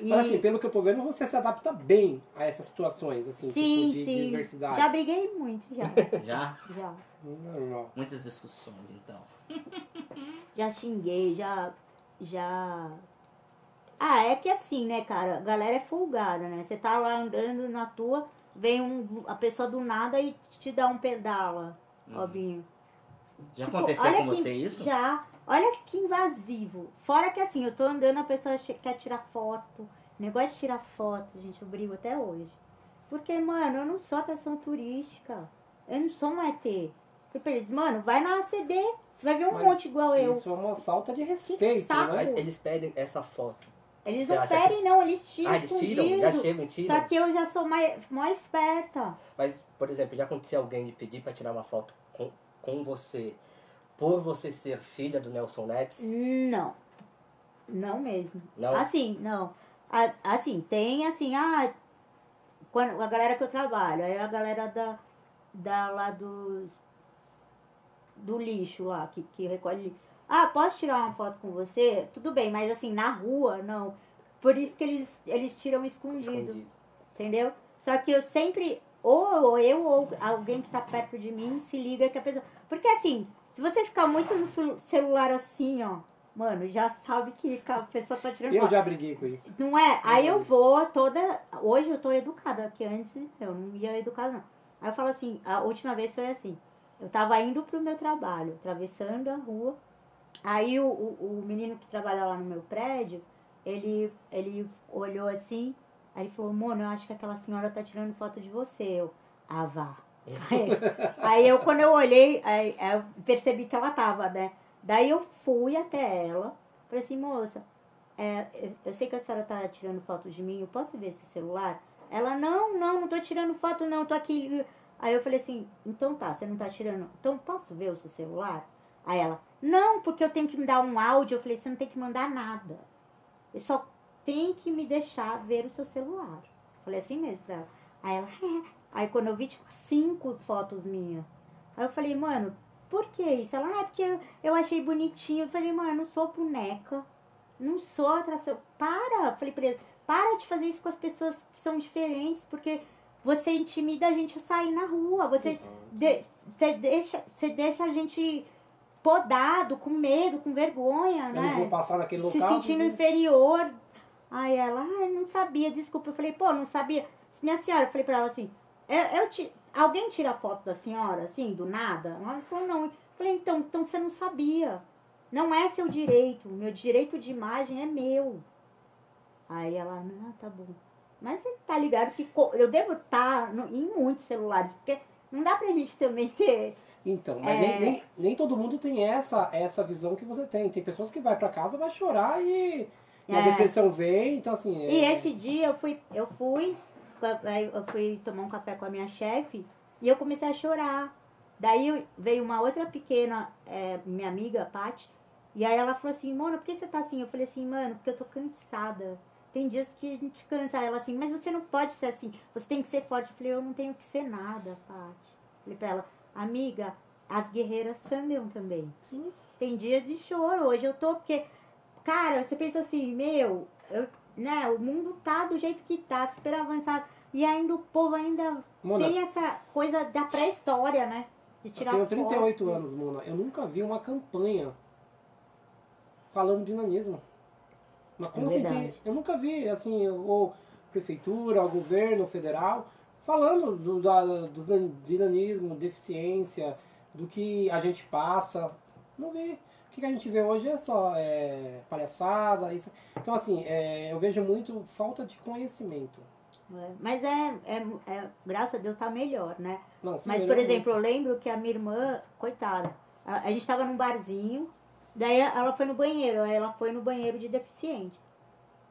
E- Mas assim, pelo que eu tô vendo, você se adapta bem a essas situações, assim, sim, tipo de sim. diversidade. Já briguei muito, já. Já? já. Normal. Muitas discussões, então. Já xinguei, já. Já. Ah, é que assim, né, cara? A galera é folgada, né? Você tá lá andando na tua, vem um, a pessoa do nada e te dá um pedala, Robinho. Já Tipo, aconteceu com que- você isso? Já. Olha que invasivo. Fora que assim, eu tô andando, a pessoa quer tirar foto. Negócio de tirar foto, gente, eu brigo até hoje. Porque, mano, eu não sou atração turística. Eu não sou um ET. Falei pra eles, mano, vai na ACD. Você vai ver um Mas monte igual eu. Isso é uma falta de respeito, saco. né? Eles pedem essa foto. Eles Você não pedem, não, eles tiram Ah, eles tiram? Já chegam e tiram? Só que eu já sou mais, mais esperta. Mas, por exemplo, já aconteceu alguém de pedir pra tirar uma foto com, com você por você ser filha do Nelson Nets? Não. Não mesmo. Não? Assim, não. A- Assim, tem assim, ah, quando, a galera que eu trabalho, aí a galera da, da lá do, do lixo lá, que, que recolhe lixo. Ah, posso tirar uma foto com você? Tudo bem, mas assim, na rua, não. Por isso que eles, eles tiram escondido, Escondido. entendeu? Só que eu sempre, ou eu ou alguém que tá perto de mim se liga que a pessoa. Porque assim, se você ficar muito no celu- celular assim, ó, mano, já sabe que a pessoa tá tirando Eu foto. já briguei com isso. Não é? Aí eu vou toda. Hoje eu tô educada, que antes eu não ia educada, não. Aí eu falo assim, a última vez foi assim. Eu tava indo pro meu trabalho, atravessando a rua. Aí o, o, o menino que trabalha lá no meu prédio, ele, ele olhou assim, aí falou, Mona, eu acho que aquela senhora tá tirando foto de você. Eu, ah, vá. Aí, eu, quando eu olhei, aí, eu percebi que ela tava, né? Daí eu fui até ela, falei assim, moça, é, eu- eu sei que a senhora tá tirando foto de mim, eu posso ver esse celular? Ela, não, não, não tô tirando foto não, tô aqui. Aí eu falei assim, então tá, você não tá tirando, então posso ver o seu celular? Aí ela, não, porque eu tenho que me dar um áudio. Eu falei, você não tem que mandar nada. Eu só tem que me deixar ver o seu celular. Falei assim mesmo pra ela. Aí ela, é. Aí quando eu vi, tinha cinco fotos minhas. Aí eu falei, mano, por que isso? Ela, ah, é porque eu, eu achei bonitinho. Eu falei, mano, eu não sou boneca. Não sou atração. Para! Eu falei pra ele, para de fazer isso com as pessoas que são diferentes, porque você intimida a gente a sair na rua. Você, de- você deixa, você deixa a gente podado, com medo, com vergonha, Eu não vou né? passar naquele Se local. sentindo inferior. Aí ela, ai, não sabia, desculpa. Eu falei, pô, não sabia. Minha senhora, eu falei pra ela assim, eu, eu ti- alguém tira foto da senhora, assim, do nada? Ela falou, não. Eu falei, então, então você não sabia. Não é seu direito. Meu direito de imagem é meu. Aí ela, não, tá bom. Mas tá ligado que eu devo estar no- em muitos celulares, porque não dá pra gente também ter. Então, mas É. nem, nem, nem todo mundo tem essa, essa visão que você tem. Tem pessoas que vai pra casa, vai chorar e, e a É. depressão vem, então assim... E é- esse dia eu fui, eu fui, aí eu fui tomar um café com a minha chefe e eu comecei a chorar. Daí veio uma outra pequena, é, minha amiga, Paty, e aí ela falou assim, Mona, por que você tá assim? Eu falei assim, mano, porque eu tô cansada. Tem dias que a gente cansa. Ela assim, mas você não pode ser assim, você tem que ser forte. Eu falei, eu não tenho que ser nada, Paty. Falei pra ela, amiga, as guerreiras sangram também. Sim. Tem dia de choro. Hoje eu tô, porque, cara, você pensa assim, meu, eu- né, o mundo tá do jeito que tá, super avançado. E ainda o povo ainda Mona, tem essa coisa da pré-história, né? De eu tirar tenho foto. 38 anos, Mona. Eu nunca vi uma campanha falando de nanismo. Uma É conscienti- verdade. Eu nunca vi, assim, ou prefeitura, ao governo federal, falando do, da, do dinamismo, deficiência, do que a gente passa. Não vê. O que a gente vê hoje é só é, palhaçada. Isso. Então, assim, é, eu vejo muito falta de conhecimento. É, mas é, é, é, graças a Deus tá melhor, né? Não, se Mas, por exemplo, eu muito. lembro que a minha irmã, coitada, a, a gente tava num barzinho, daí ela foi no banheiro, aí ela foi no banheiro de deficiente.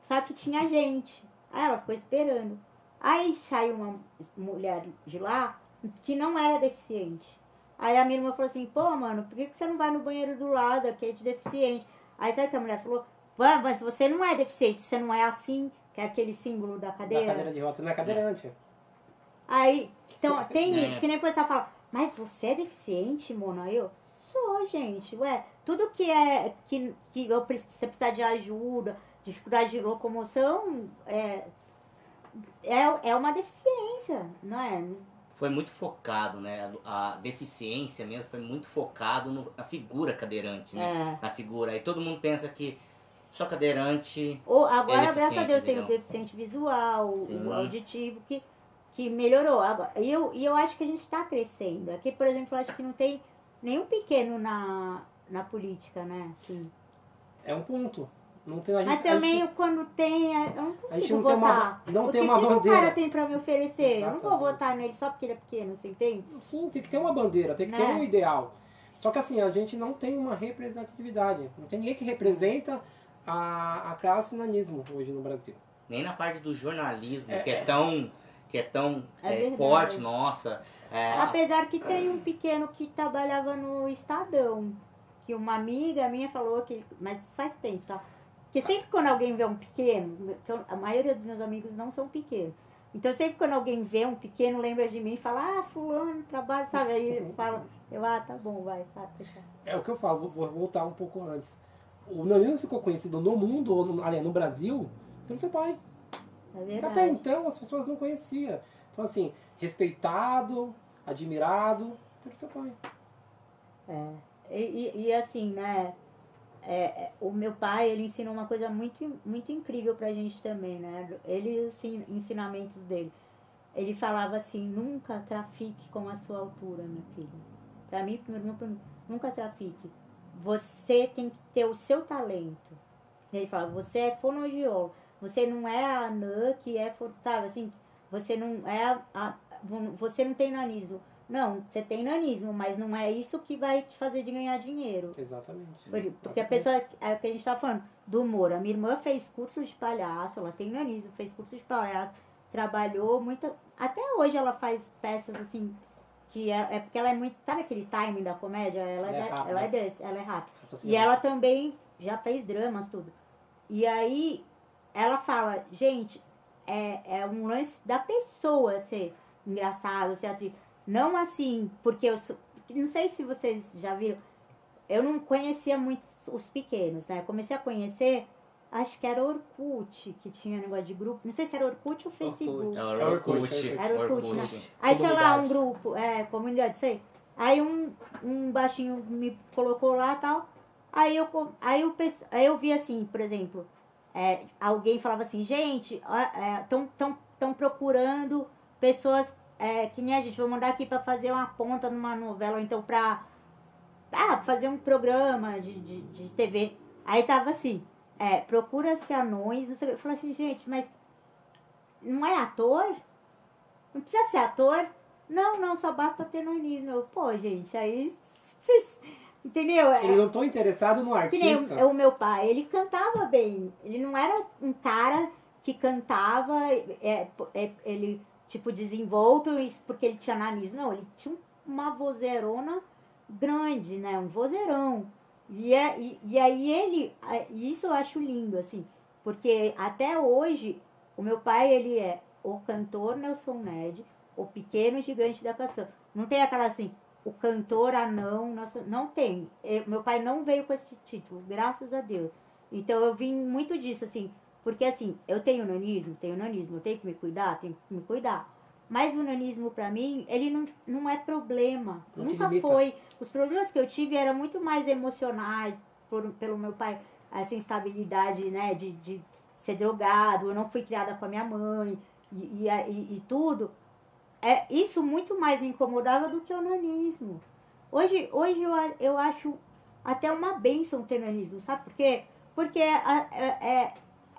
Só que tinha gente. Aí ela ficou esperando. Aí saiu uma mulher de lá que não era deficiente. Aí a minha irmã falou assim, pô, mano, por que, que você não vai no banheiro do lado, aqui é de deficiente? Aí sabe o que a mulher falou? "Vá, mas você não é deficiente, você não é assim, que é aquele símbolo da Da cadeira. cadeira de rodas, você não é cadeirante. Aí, então, tem É. isso, que nem a pessoa fala, mas você é deficiente, Mona? Aí Eu, sou, gente, ué, tudo que é, que, que eu preciso, você precisar de ajuda, dificuldade de locomoção, é, é, é uma deficiência, não é? Foi muito focado, né? A deficiência mesmo foi muito focado no- na figura cadeirante, né? É. Na figura. Aí todo mundo pensa que só cadeirante. Ou, agora, É graças a Deus, tem o deficiente visual, Sim. o auditivo, que, que melhorou. Agora, e eu, e eu acho que a gente está crescendo. Aqui, por exemplo, eu acho que não tem nenhum pequeno na, na política, né? Assim. É um ponto. Não tem, a gente, Mas a também gente- quando tem, é, eu não a gente consigo não tem uma votar. não o tem que uma que bandeira. o cara tem pra me oferecer? Eu não vou Exatamente. votar nele só porque ele é pequeno, você entende? Sim, tem que ter uma bandeira, tem que ter Né? um ideal. Só que assim, a gente não tem uma representatividade. Não tem ninguém que representa a, a classe nanismo hoje no Brasil. Nem na parte do jornalismo, É, que é tão. Que é tão É é, forte, nossa. É, Apesar que tem um pequeno que trabalhava no Estadão, que uma amiga minha falou que, mas isso faz tempo, tá? Porque sempre quando alguém vê um pequeno, que eu- a maioria dos meus amigos não são pequenos. Então sempre quando alguém vê um pequeno, lembra de mim e fala, ah, fulano trabalha, sabe? Aí fala, eu, ah, tá bom, vai, tá. É o que eu falo, vou, voltar um pouco antes. O nanismo ficou conhecido no mundo, ou no, aliás, no Brasil, pelo seu pai. É até então as pessoas não conheciam. Então assim, respeitado, admirado pelo seu pai. É. E, e, e assim, né? É, é, o meu pai, ele ensinou uma coisa muito, muito incrível pra gente também, né? Ele, en- ensinamentos dele. Ele falava assim, nunca trafique com a sua altura, minha filha. Pra mim, pro meu irmão, nunca trafique. Você tem que ter o seu talento. Ele falava, você é fonoaudiólogo. Você não é a anã que é, sabe, assim, você não é a, a- você não tem nanismo. Não, você tem nanismo, mas não é isso que vai te fazer de ganhar dinheiro. Exatamente. Por- Porque a pessoa, é o que a gente tá falando, do humor. A minha irmã fez curso de palhaço, ela tem nanismo, fez curso de palhaço, trabalhou muita. Até hoje ela faz peças assim, que é, é porque ela é muito. Sabe aquele timing da comédia? Ela, Ela é é, rápida. ela é desse, ela é rápida. E ela também já fez dramas, tudo. E aí ela fala, gente, é, é um lance da pessoa ser engraçado, ser atriz. Não assim, porque eu sou, não sei se vocês já viram, eu não conhecia muito os pequenos, né? Eu comecei a conhecer, acho que era Orkut, que tinha negócio de grupo. Não sei se era Orkut ou Facebook. É o É Orkut, Orkut. Era Orkut, né? Orkut. Aí tinha lá um grupo, é, comunidade, sei. Aí um, um baixinho me colocou lá e tal. Aí eu, aí, eu, pens- aí eu vi assim, por exemplo, é, alguém falava assim, gente, estão tão, tão procurando pessoas é, que nem a gente, vou mandar aqui para fazer uma ponta numa novela, ou então pra ah, fazer um programa de, de, de TV. Aí tava assim, é, procura-se anões, não sei o que. Eu falei assim, gente, mas não é ator? Não precisa ser ator? Não, não, só basta ter nanismo. Eu, pô, gente, aí. Vocês, entendeu? É, Eles não estão interessados no que nem artista. o, o meu pai, ele cantava bem. Ele não era um cara que cantava, é, é, ele, tipo, desenvolto isso porque ele tinha nanismo. Não, ele tinha uma vozeirona grande, né? Um vozeirão. E, é, e, e aí ele, isso eu acho lindo, assim, porque até hoje o meu pai, ele é o cantor Nelson Ned, o pequeno gigante da canção. Não tem aquela assim, o cantor anão, nossa, não tem. Eu- meu pai não veio com esse título, graças a Deus. Então eu vim muito disso, assim, porque assim, eu tenho nanismo, tenho nanismo, eu tenho que me cuidar, tenho que me cuidar. Mas o nanismo, pra mim, ele não, não é problema. Não Nunca foi. Os problemas que eu tive eram muito mais emocionais, por, pelo meu pai, essa instabilidade, né, de, de ser drogado, eu não fui criada com a minha mãe e, e, e- e tudo. É, isso muito mais me incomodava do que o nanismo. Hoje, hoje eu, eu acho até uma benção ter nanismo, sabe por quê? Porque é, é, é,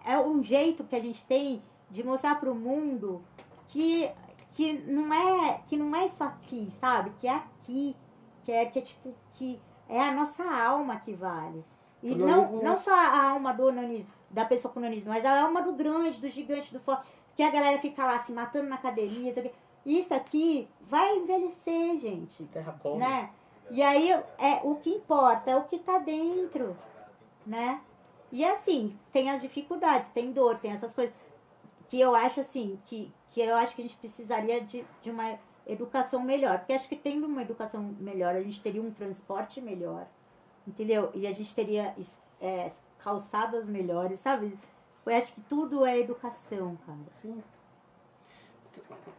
é um jeito que a gente tem de mostrar para o mundo que, que, não é, que não é isso aqui, sabe? Que é aqui, que é, que é tipo, que é a nossa alma que vale. E não, não só a alma do nanismo, da pessoa com nanismo, mas a alma do grande, do gigante, do forte, que a galera fica lá se matando na academia, isso aqui. Vai envelhecer, gente Terra come. né? E aí é o que importa é o que tá dentro, né? E assim, tem as dificuldades, tem dor, tem essas coisas que eu acho assim, que, que eu acho que a gente precisaria de, de uma educação melhor. Porque acho que tendo uma educação melhor, a gente teria um transporte melhor, entendeu? E a gente teria é, calçadas melhores, sabe? Eu acho que tudo é educação, cara. Sim.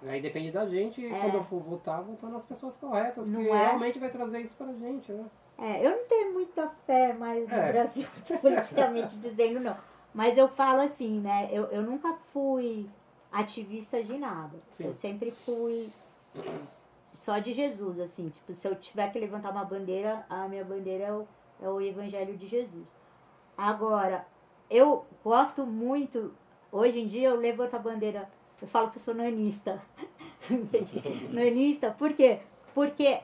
Aí depende da gente, É. quando eu for votar, votar nas pessoas corretas, Não que é? realmente vai trazer isso pra gente, né? É, eu não tenho muita fé mais no É. Brasil, politicamente dizendo, não. Mas eu falo assim, né? Eu, eu nunca fui ativista de nada. Sim. Eu sempre fui só de Jesus, assim. Tipo, se eu tiver que levantar uma bandeira, a minha bandeira é o, é o Evangelho de Jesus. Agora, eu gosto muito, hoje em dia eu levanto a bandeira, eu falo que eu sou nanista. nanista, por quê? Porque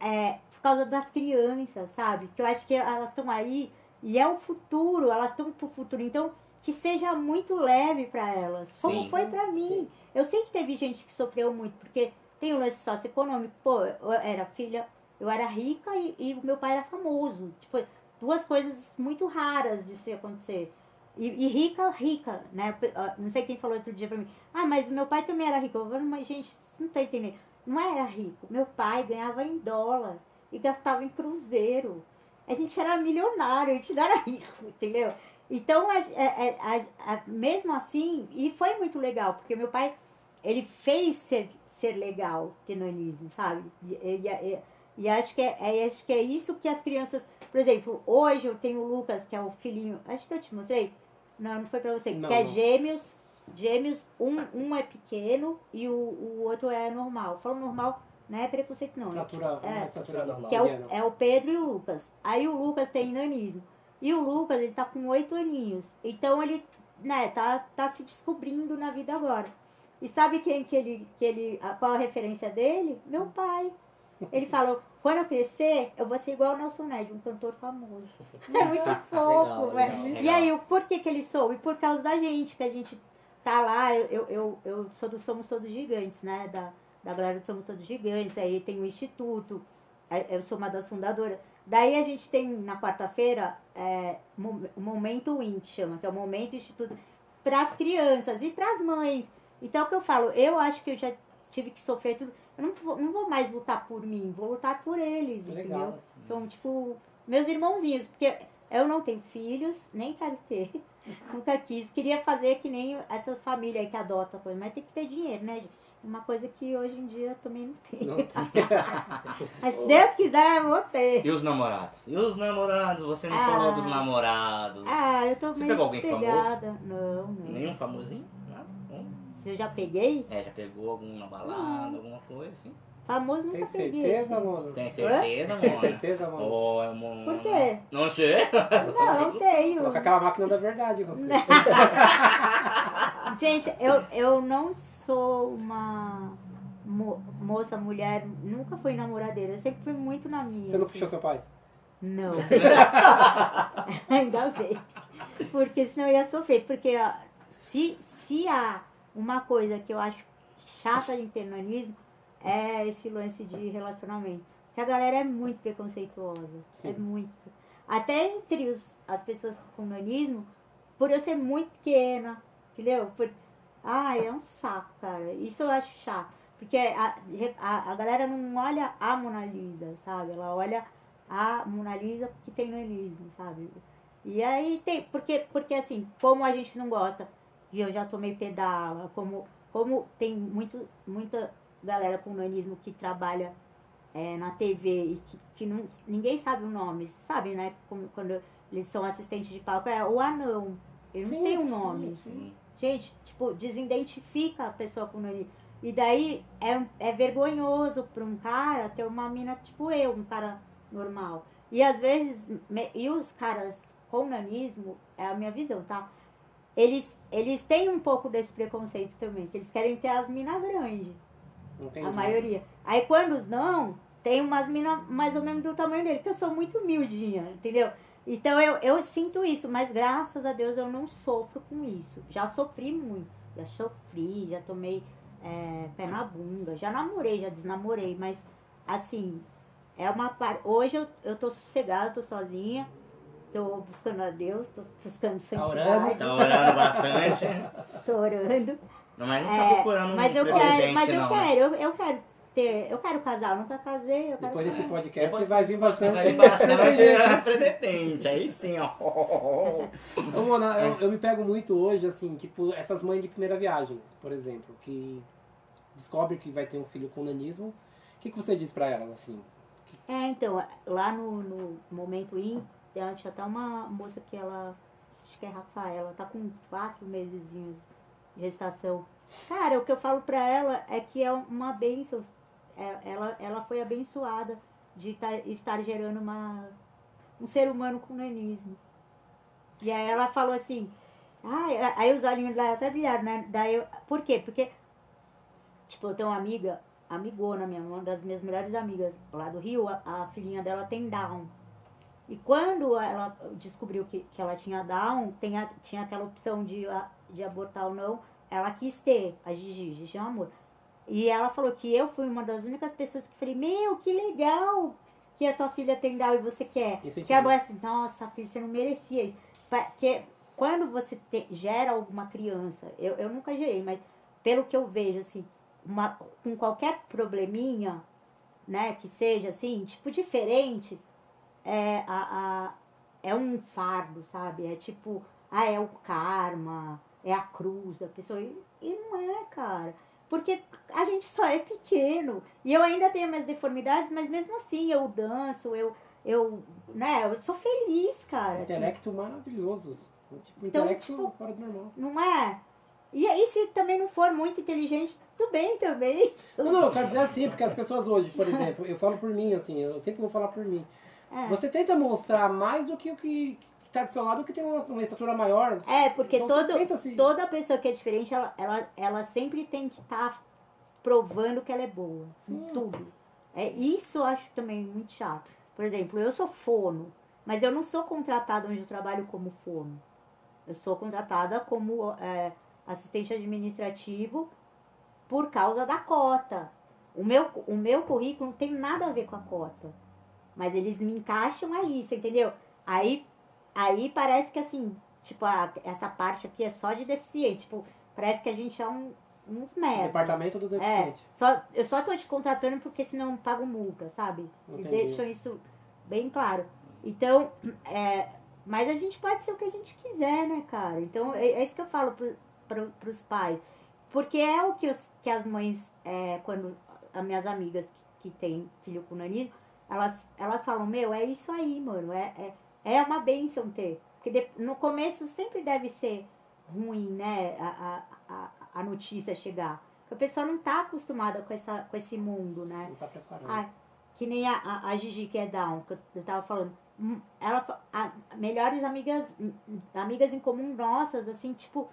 é, por causa das crianças, sabe? Que eu acho que elas estão aí e é o futuro, elas estão pro futuro. Então, que seja muito leve para elas, como Sim. foi para mim. Eu sei que teve gente que sofreu muito, porque tem o lance socioeconômico. Pô, eu era filha, eu era rica e, e meu pai era famoso. Tipo, duas coisas muito raras de se acontecer. E, e rica, rica, né? Não sei quem falou outro dia pra mim. Ah, mas meu pai também era rico. Eu falei, mas gente, não tá entendendo. Não era rico. Meu pai ganhava em dólar e gastava em cruzeiro. A gente era milionário, a gente não era rico, entendeu? Então, a, a- a- a- mesmo assim, e foi muito legal, porque meu pai, ele fez ser, ser legal ter nanismo, sabe? E, e, e- e acho, que é, é- acho que é isso que as crianças... Por exemplo, hoje eu tenho o Lucas, que é o filhinho... Acho que eu te mostrei. Não, não foi pra você. Não, que é não. gêmeos. Gêmeos, um, um é pequeno e o, o outro é normal. Falo normal, não é preconceito não. né? Estatura, É, estatura normal. que é o, é o Pedro e o Lucas. Aí o Lucas tem nanismo. E o Lucas, ele tá com oito aninhos. Então ele, né, tá, tá se descobrindo na vida agora. E sabe quem que ele, que ele, a- qual a referência dele? Meu pai. Ele falou, quando eu crescer, eu vou ser igual o Nelson Ned, um cantor famoso. É muito fofo, Legal, legal, E aí, o por que que ele soube? Por causa da gente, que a gente tá lá, eu, eu, eu, sou do Somos Todos Gigantes, né? Da, da galera do Somos Todos Gigantes, aí tem o Instituto, eu sou uma das fundadoras. Daí a gente tem na quarta-feira é, o Momento Win, que chama, que é o Momento Instituto para as crianças e para as mães. Então, é o que eu falo, eu acho que eu já tive que sofrer tudo. Eu não vou, não vou mais lutar por mim, vou lutar por eles, Legal. entendeu? São, tipo, meus irmãozinhos, porque eu não tenho filhos, nem quero ter. Nunca quis. Queria fazer que nem essa família aí que adota coisa, mas tem que ter dinheiro, né, gente? Uma coisa que hoje em dia também não tenho. Não Mas se Deus quiser, eu vou ter. E os namorados? E os namorados? Você não Ah. falou dos namorados. Ah, eu tô Você meio pegou alguém cegada. Não, não. Nenhum famosinho? Nada? Um? Se eu já peguei, É, já pegou algum na balada, alguma coisa assim? Famoso nunca Tem certeza, gente. mano? Tem certeza, Tem mano? certeza, mano? Mona. Por quê? Não sei. Não, tenho. Coloca aquela máquina da verdade você. Gente, eu, eu não sou uma mo- moça, mulher, nunca fui namoradeira. Eu sempre fui muito na minha. Você não assim. puxou seu pai? Não. Ainda bem. Porque senão eu ia sofrer. Porque ó, se, se há uma coisa que eu acho chata de ter nanismo, é esse lance de relacionamento. Porque a galera é muito preconceituosa. Sim. É muito. Até entre os, as pessoas com nanismo, por eu ser muito pequena, entendeu? Por, ai, é um saco, cara. Isso eu acho chato. Porque a, a, a galera não olha a Mona Lisa, sabe? Ela olha a Mona Lisa que tem nanismo, sabe? E aí tem, porque, porque assim, como a gente não gosta, e eu já tomei pedala, como, como tem muito, muita galera com nanismo que trabalha é, na TV e que, que não, ninguém sabe o nome, sabe, né? Como, quando eles são assistentes de palco, é o anão. Ele não Sim, tem um sim, nome. Sim. Gente, tipo, desidentifica a pessoa com nanismo. E daí é, é vergonhoso pra um cara ter uma mina tipo eu, um cara normal. E às vezes, me- e os caras com nanismo, é a minha visão, tá? Eles, eles têm um pouco desse preconceito também, que eles querem ter as minas grandes, Entendi. a maioria. Aí quando não, tem umas minas mais ou menos do tamanho dele, que eu sou muito humildinha, entendeu? Então eu, eu sinto isso, mas graças a Deus eu não sofro com isso. Já sofri muito, já sofri, já tomei é, pé na bunda, já namorei, já desnamorei, mas assim, é uma parte. Hoje eu, eu tô sossegada, tô sozinha, tô buscando a Deus, tô buscando santidade, Tá orando bastante. tô orando. Não, mas não tá procurando mas um eu quero, mas eu não, né? quero, eu, eu quero ter, eu quero casar, eu nunca casei, eu quero Depois desse podcast Depois vai vir bastante. Vai bastante é, pretendente. Aí sim, ó. Ô, Mona, eu, eu me pego muito hoje, assim, tipo, essas mães de primeira viagem, por exemplo, que descobrem que vai ter um filho com nanismo. O que, que você diz pra elas, assim? É, então, lá no, no Momento In, tinha até uma moça que ela, acho que é Rafaela, tá com quatro de gestação. Cara, o que eu falo pra ela é que é uma bênção. É, Ela, ela foi abençoada de tá- estar gerando uma, um ser humano com nanismo. E aí ela falou assim, ai, aí os olhinhos dela até brilharam, né? Daí eu, por quê? Porque, tipo, eu tenho uma amiga, amigona minha, uma das minhas melhores amigas lá do Rio, a, a filhinha dela tem Down. E quando ela descobriu que, que ela tinha Down, tem a- tinha aquela opção de, de abortar ou não, ela quis ter, a Gigi, Gigi é um amor. E ela falou que eu fui uma das únicas pessoas que falei, meu, que legal que a tua filha tem Down e você quer. Incentivo. Que a mulher assim, nossa, você não merecia isso. Porque quando você te- gera alguma criança, eu, eu nunca gerei, mas pelo que eu vejo, assim, uma, com qualquer probleminha, né, que seja assim, tipo, diferente, é, a, a, é um fardo, sabe? É tipo, ah, é o karma, é a cruz da pessoa. E, e não é, cara. Porque a gente só é pequeno. E eu ainda tenho minhas deformidades, mas mesmo assim eu danço, eu, eu, né, eu sou feliz, cara. assim. Intelecto maravilhoso. Tipo, Então, intelecto tipo, fora do normal. Não é? E aí, se também não for muito inteligente, tudo bem também. Não, não, eu quero dizer assim, porque as pessoas hoje, por exemplo, eu falo por mim, assim, eu sempre vou falar por mim. É. Você tenta mostrar mais do que o que está do seu lado, que tem uma, uma estatura maior. É, porque Então todo, se- toda pessoa que é diferente, ela, ela, ela sempre tem que estar provando que ela é boa. Em tudo. É, isso eu acho também muito chato. Por exemplo, eu sou fono, mas eu não sou contratada onde eu trabalho como fono. Eu sou contratada como é, assistente administrativo por causa da cota. O meu, o meu currículo não tem nada a ver com a cota. Mas eles me encaixam ali, você entendeu? Aí, aí parece que assim, tipo, a- essa parte aqui é só de deficiente. Tipo, parece que a gente é um, uns merda. Departamento do É, deficiente. só, eu só tô te contratando porque senão eu pago multa, sabe? Eles Entendi. deixam isso bem claro. Então, é, mas a gente pode ser o que a gente quiser, né, cara? Então, é, é isso que eu falo pro, pro, pros pais. Porque é o que, os, que as mães, é, quando as minhas amigas que, que têm filho com nanismo, elas, elas falam, meu, é isso aí, mano. É, é, é uma benção ter. Porque no começo sempre deve ser ruim, né? A, a, a, notícia chegar. Porque a pessoa não tá acostumada com, essa, com esse mundo, né? Não tá preparado. Ah, que nem a, a, a Gigi, que é down, que eu, tava falando. Hum, Ela, a, melhores amigas, amigas em comum nossas, assim, tipo,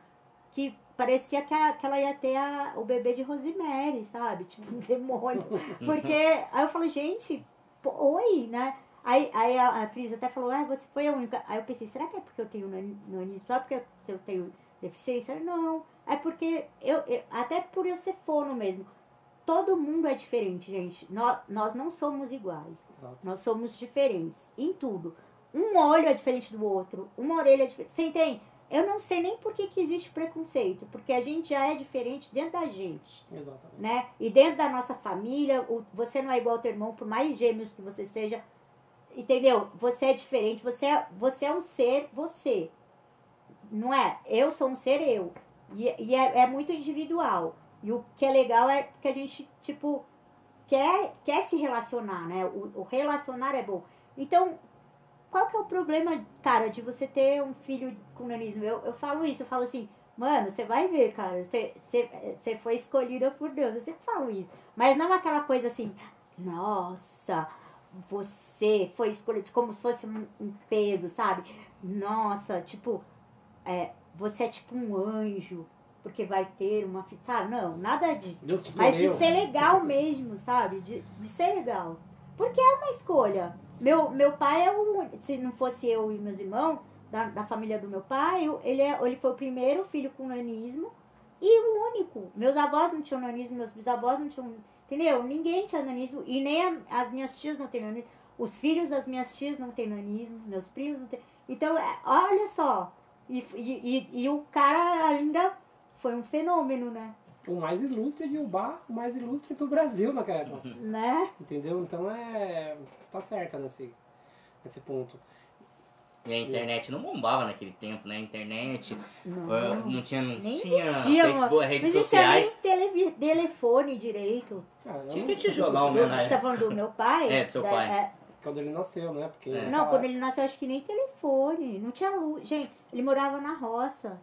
que parecia que, a, que ela ia ter a, o bebê de Rosemary, sabe? Tipo, um demônio. Porque, aí eu falei, gente, pô, oi, né? Aí, aí a, a Cris até falou, ah, você foi a única. Aí eu pensei, será que é porque eu tenho nani- nanismo? Só porque eu tenho deficiência? Não, é porque, eu, eu- até por eu ser fono mesmo. Todo mundo é diferente, gente. Nós, nós não somos iguais. Exato. Nós somos diferentes em tudo. Um olho é diferente do outro, uma orelha é diferente. Você entende? Eu não sei nem por que, que existe preconceito, porque a gente já é diferente dentro da gente, Exatamente. né? E dentro da nossa família, o- você não é igual ao teu irmão, por mais gêmeos que você seja, entendeu? Você é diferente, você é, você é um ser você, não é? Eu sou um ser eu. E, e é, é muito individual. E o que é legal é que a gente, tipo, quer, quer se relacionar, né? O, o relacionar é bom. Então, qual que é o problema, cara, de você ter um filho com nanismo? Eu, eu falo isso, eu falo assim, mano, você vai ver, cara, você, você, você foi escolhida por Deus, eu sempre falo isso. Mas não aquela coisa assim, nossa, você foi escolhido como se fosse um, peso, sabe? Nossa, tipo, é, você é tipo um anjo, porque vai ter uma fi- sabe? Não, nada disso. Mas de escolheu. ser legal mesmo, sabe? De, de ser legal. Porque é uma escolha. Meu, meu pai é o único. Se não fosse eu e meus irmãos, da, da família do meu pai, ele, é, ele foi o primeiro filho com nanismo e o único. Meus avós não tinham nanismo, meus bisavós não tinham. Entendeu? Ninguém tinha nanismo. E nem a- as minhas tias não têm nanismo. Os filhos das minhas tias não têm nanismo. Meus primos não têm. Então, é, olha só. E, e, e, e o cara ainda foi um fenômeno, né? O mais ilustre de Ubá, o mais ilustre do Brasil naquela época. Né? Entendeu? Então é. Você tá certa nesse, nesse ponto. E a internet não bombava naquele tempo, né? A internet Não. ah, não tinha, não Nem tinha existia. Facebook, Não redes existia sociais. nem telefone direito. Ah, Tinha não- que tijolão, né? Na Tá falando do meu pai? É, do seu Da- pai. é, Quando ele nasceu, né? Porque É. não, quando ele nasceu, acho que nem telefone. Não tinha luz. Gente, ele morava na roça.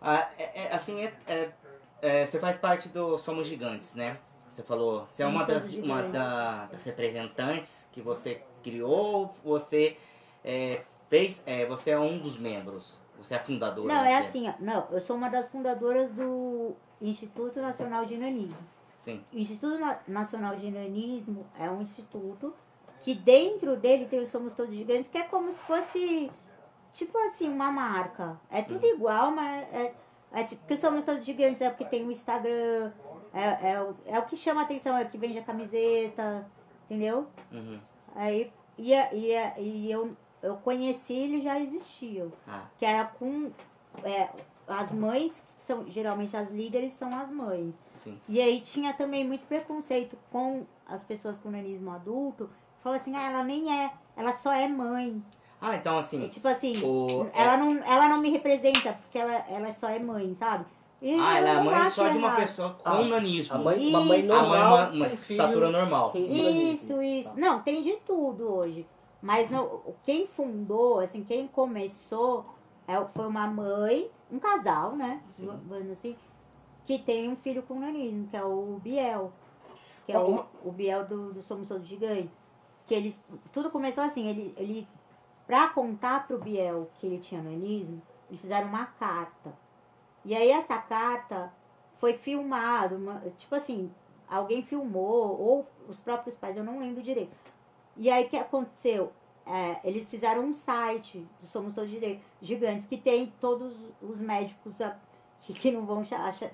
Ah, é- é, assim, é, é- é, você faz parte do Somos Gigantes, né? Você falou, você é uma das, uma da- das representantes que você criou, você é, fez, é, você é um dos membros, você é a fundadora. Não, vamos é assim, ó. Não, eu sou uma das fundadoras do Instituto Nacional de Nanismo. Sim, O Instituto Na- Nacional de Nanismo é um instituto que dentro dele tem o Somos Todos Gigantes, que é como se fosse, tipo assim, uma marca. É tudo igual, mas é, é tipo, Somos Todos Gigantes é porque tem o Instagram, é, é, o, é o que chama a atenção, é o que vende a camiseta, entendeu? uhum. Aí, e, a- e, a- e eu, eu conheci, ele já existia Ah, que era com é, as mães, que são geralmente as líderes são as mães. sim. E aí tinha também muito preconceito com as pessoas com nanismo adulto. Falou assim, ah, ela nem é, ela só é mãe. Ah, então E, assim, tipo assim, O- ela, não, ela não me representa, porque ela, ela só é mãe, sabe? E ah, ela é mãe só de uma pessoa com Ah, nanismo. A mãe, uma mãe Isso. A mãe é normal. uma, uma estatura normal. Isso, isso. Tá. Não, tem de tudo hoje. Mas não, quem fundou, assim, quem começou é, foi uma mãe, um casal, né? Sim. Assim, que tem um filho com nanismo, que é o Biel. Que é o, o Biel do, do Somos Todos Gigantes. Que eles. Tudo começou assim, ele, ele. Pra contar pro Biel que ele tinha nanismo, eles fizeram uma carta. E aí essa carta foi filmado, uma- tipo assim, alguém filmou, ou os próprios pais, eu não lembro direito. E aí o que aconteceu? É, eles fizeram um site do Somos Todos Gigantes, que tem todos os médicos a- que, que não vão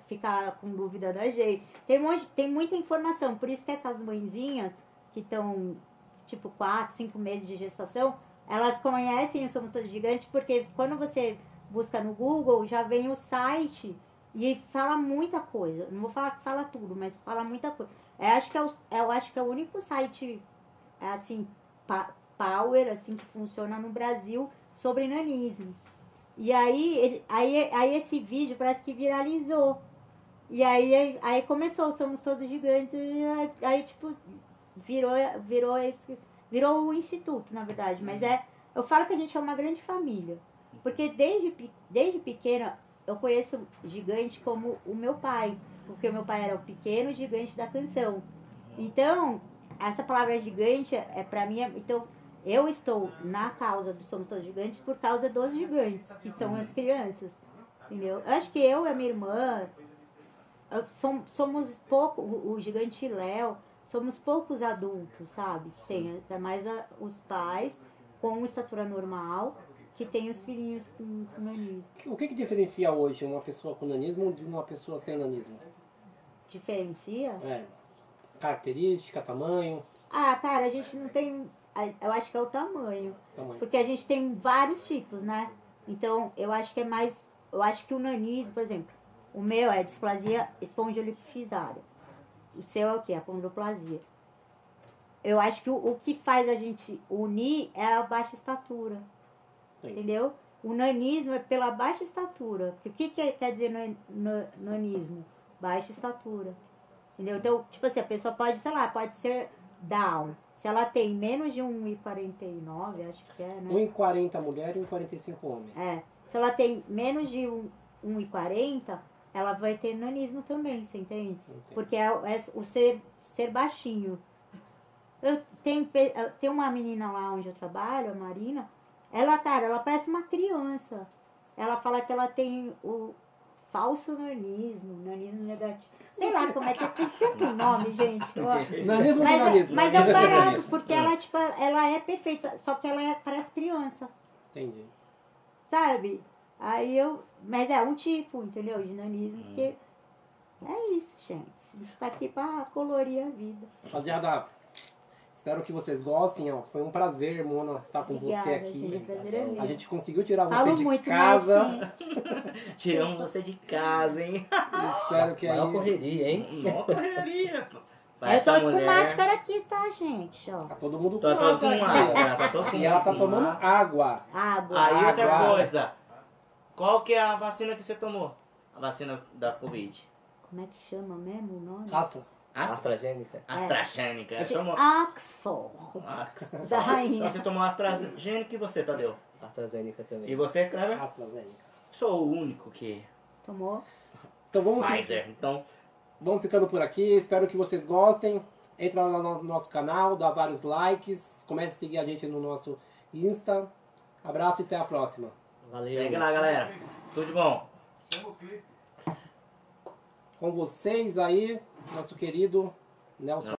ficar com dúvida da gente. Tem, um tem muita informação, por isso que essas mãezinhas que estão tipo 4, 5 meses de gestação, elas conhecem o Somos Todos Gigantes, porque quando você busca no Google, já vem o site e fala muita coisa. Não vou falar que fala tudo, mas fala muita coisa. Eu acho que é o, eu acho que é o único site é, assim pa- power assim que funciona no Brasil sobre nanismo. E aí, ele- aí, aí esse vídeo parece que viralizou. E aí, aí começou, somos todos gigantes, e aí, aí, tipo, virou, virou esse. Virou o instituto, na verdade. Mas é. Eu falo que a gente é uma grande família. Porque desde, desde pequena eu conheço gigante como o meu pai. Porque o meu pai era o pequeno gigante da canção. Então, essa palavra gigante é, para mim. é- então, eu estou na causa do Somos Todos Gigantes por causa dos gigantes, que são as crianças. Entendeu? Eu acho que eu e a minha irmã somos pouco, o, o gigante Léo, somos poucos adultos, sabe? Tem é mais a- os pais com estatura normal, que tem os filhinhos com, com nanismo. O que, que diferencia hoje uma pessoa com nanismo de uma pessoa sem nanismo? Diferencia? É. Característica, tamanho, Ah, cara, a gente não tem. Eu acho que é o tamanho. tamanho. Porque a gente tem vários tipos, né? Então, eu acho que é mais. Eu acho que o nanismo, por exemplo, o meu é displasia espondiolifizária. O seu é o quê? A condroplasia. Eu acho que o, o que faz a gente unir é a baixa estatura. Sim. Entendeu? O nanismo é pela baixa estatura. Porque o que, que quer dizer nan- nan- nanismo? Baixa estatura. Entendeu? Então, tipo assim, a pessoa pode, sei lá, pode ser Down. Se ela tem menos de 1,49, acho que é, né? 1,40 mulher e 1,45 homem. É. Se ela tem menos de 1 1,40, ela vai ter nanismo também, você entende? Entendo. Porque é, o- é o ser, ser baixinho. Eu tenho, tenho uma menina lá onde eu trabalho, a Marina. Ela, cara, ela parece uma criança. Ela fala que ela tem o falso nanismo, nanismo negativo. Sei lá como é que é, tem tanto nome, gente. Nanismo ou mas, é, nanismo? mas é um barato, porque ela, tipo, ela é perfeita, só que ela é, parece criança, Entendi. sabe? Aí eu. Mas é um tipo, entendeu? De nanismo, porque. É isso, gente. A gente tá aqui pra colorir a vida. Rapaziada, espero que vocês gostem. Ó. Foi um prazer, Mona, estar com você Obrigada, aqui. gente. É meu. A gente conseguiu tirar você Falo de muito, casa. né, gente? Tiramos você de casa, hein? Espero que aí. Maior correria, hein? Mó correria, pô. Eu Essa tô com máscara aqui, tá, gente? Ó. Tá todo mundo com Tá todo com máscara aqui. máscara, tá todo E ela tá tomando máscara. água. Água. Aí outra Água. coisa. Qual que é a vacina que você tomou? A vacina da Covid? Como é que chama mesmo o nome? Astra... AstraZeneca. AstraZeneca. É de Tomou... Oxford. Astra- Da rainha. Então você tomou AstraZeneca e você, Tadeu? AstraZeneca também. E você, Cleber? AstraZeneca. Sou o único que... Tomou? Então vamos, fi- Pfizer. Então, vamos ficando por aqui. Espero que vocês gostem. Entra lá no nosso canal, dá vários likes. Comece a seguir a gente no nosso Insta. Abraço e até a próxima. Valeu. segue lá, galera. Tudo de bom. Com vocês aí, nosso querido Nelson,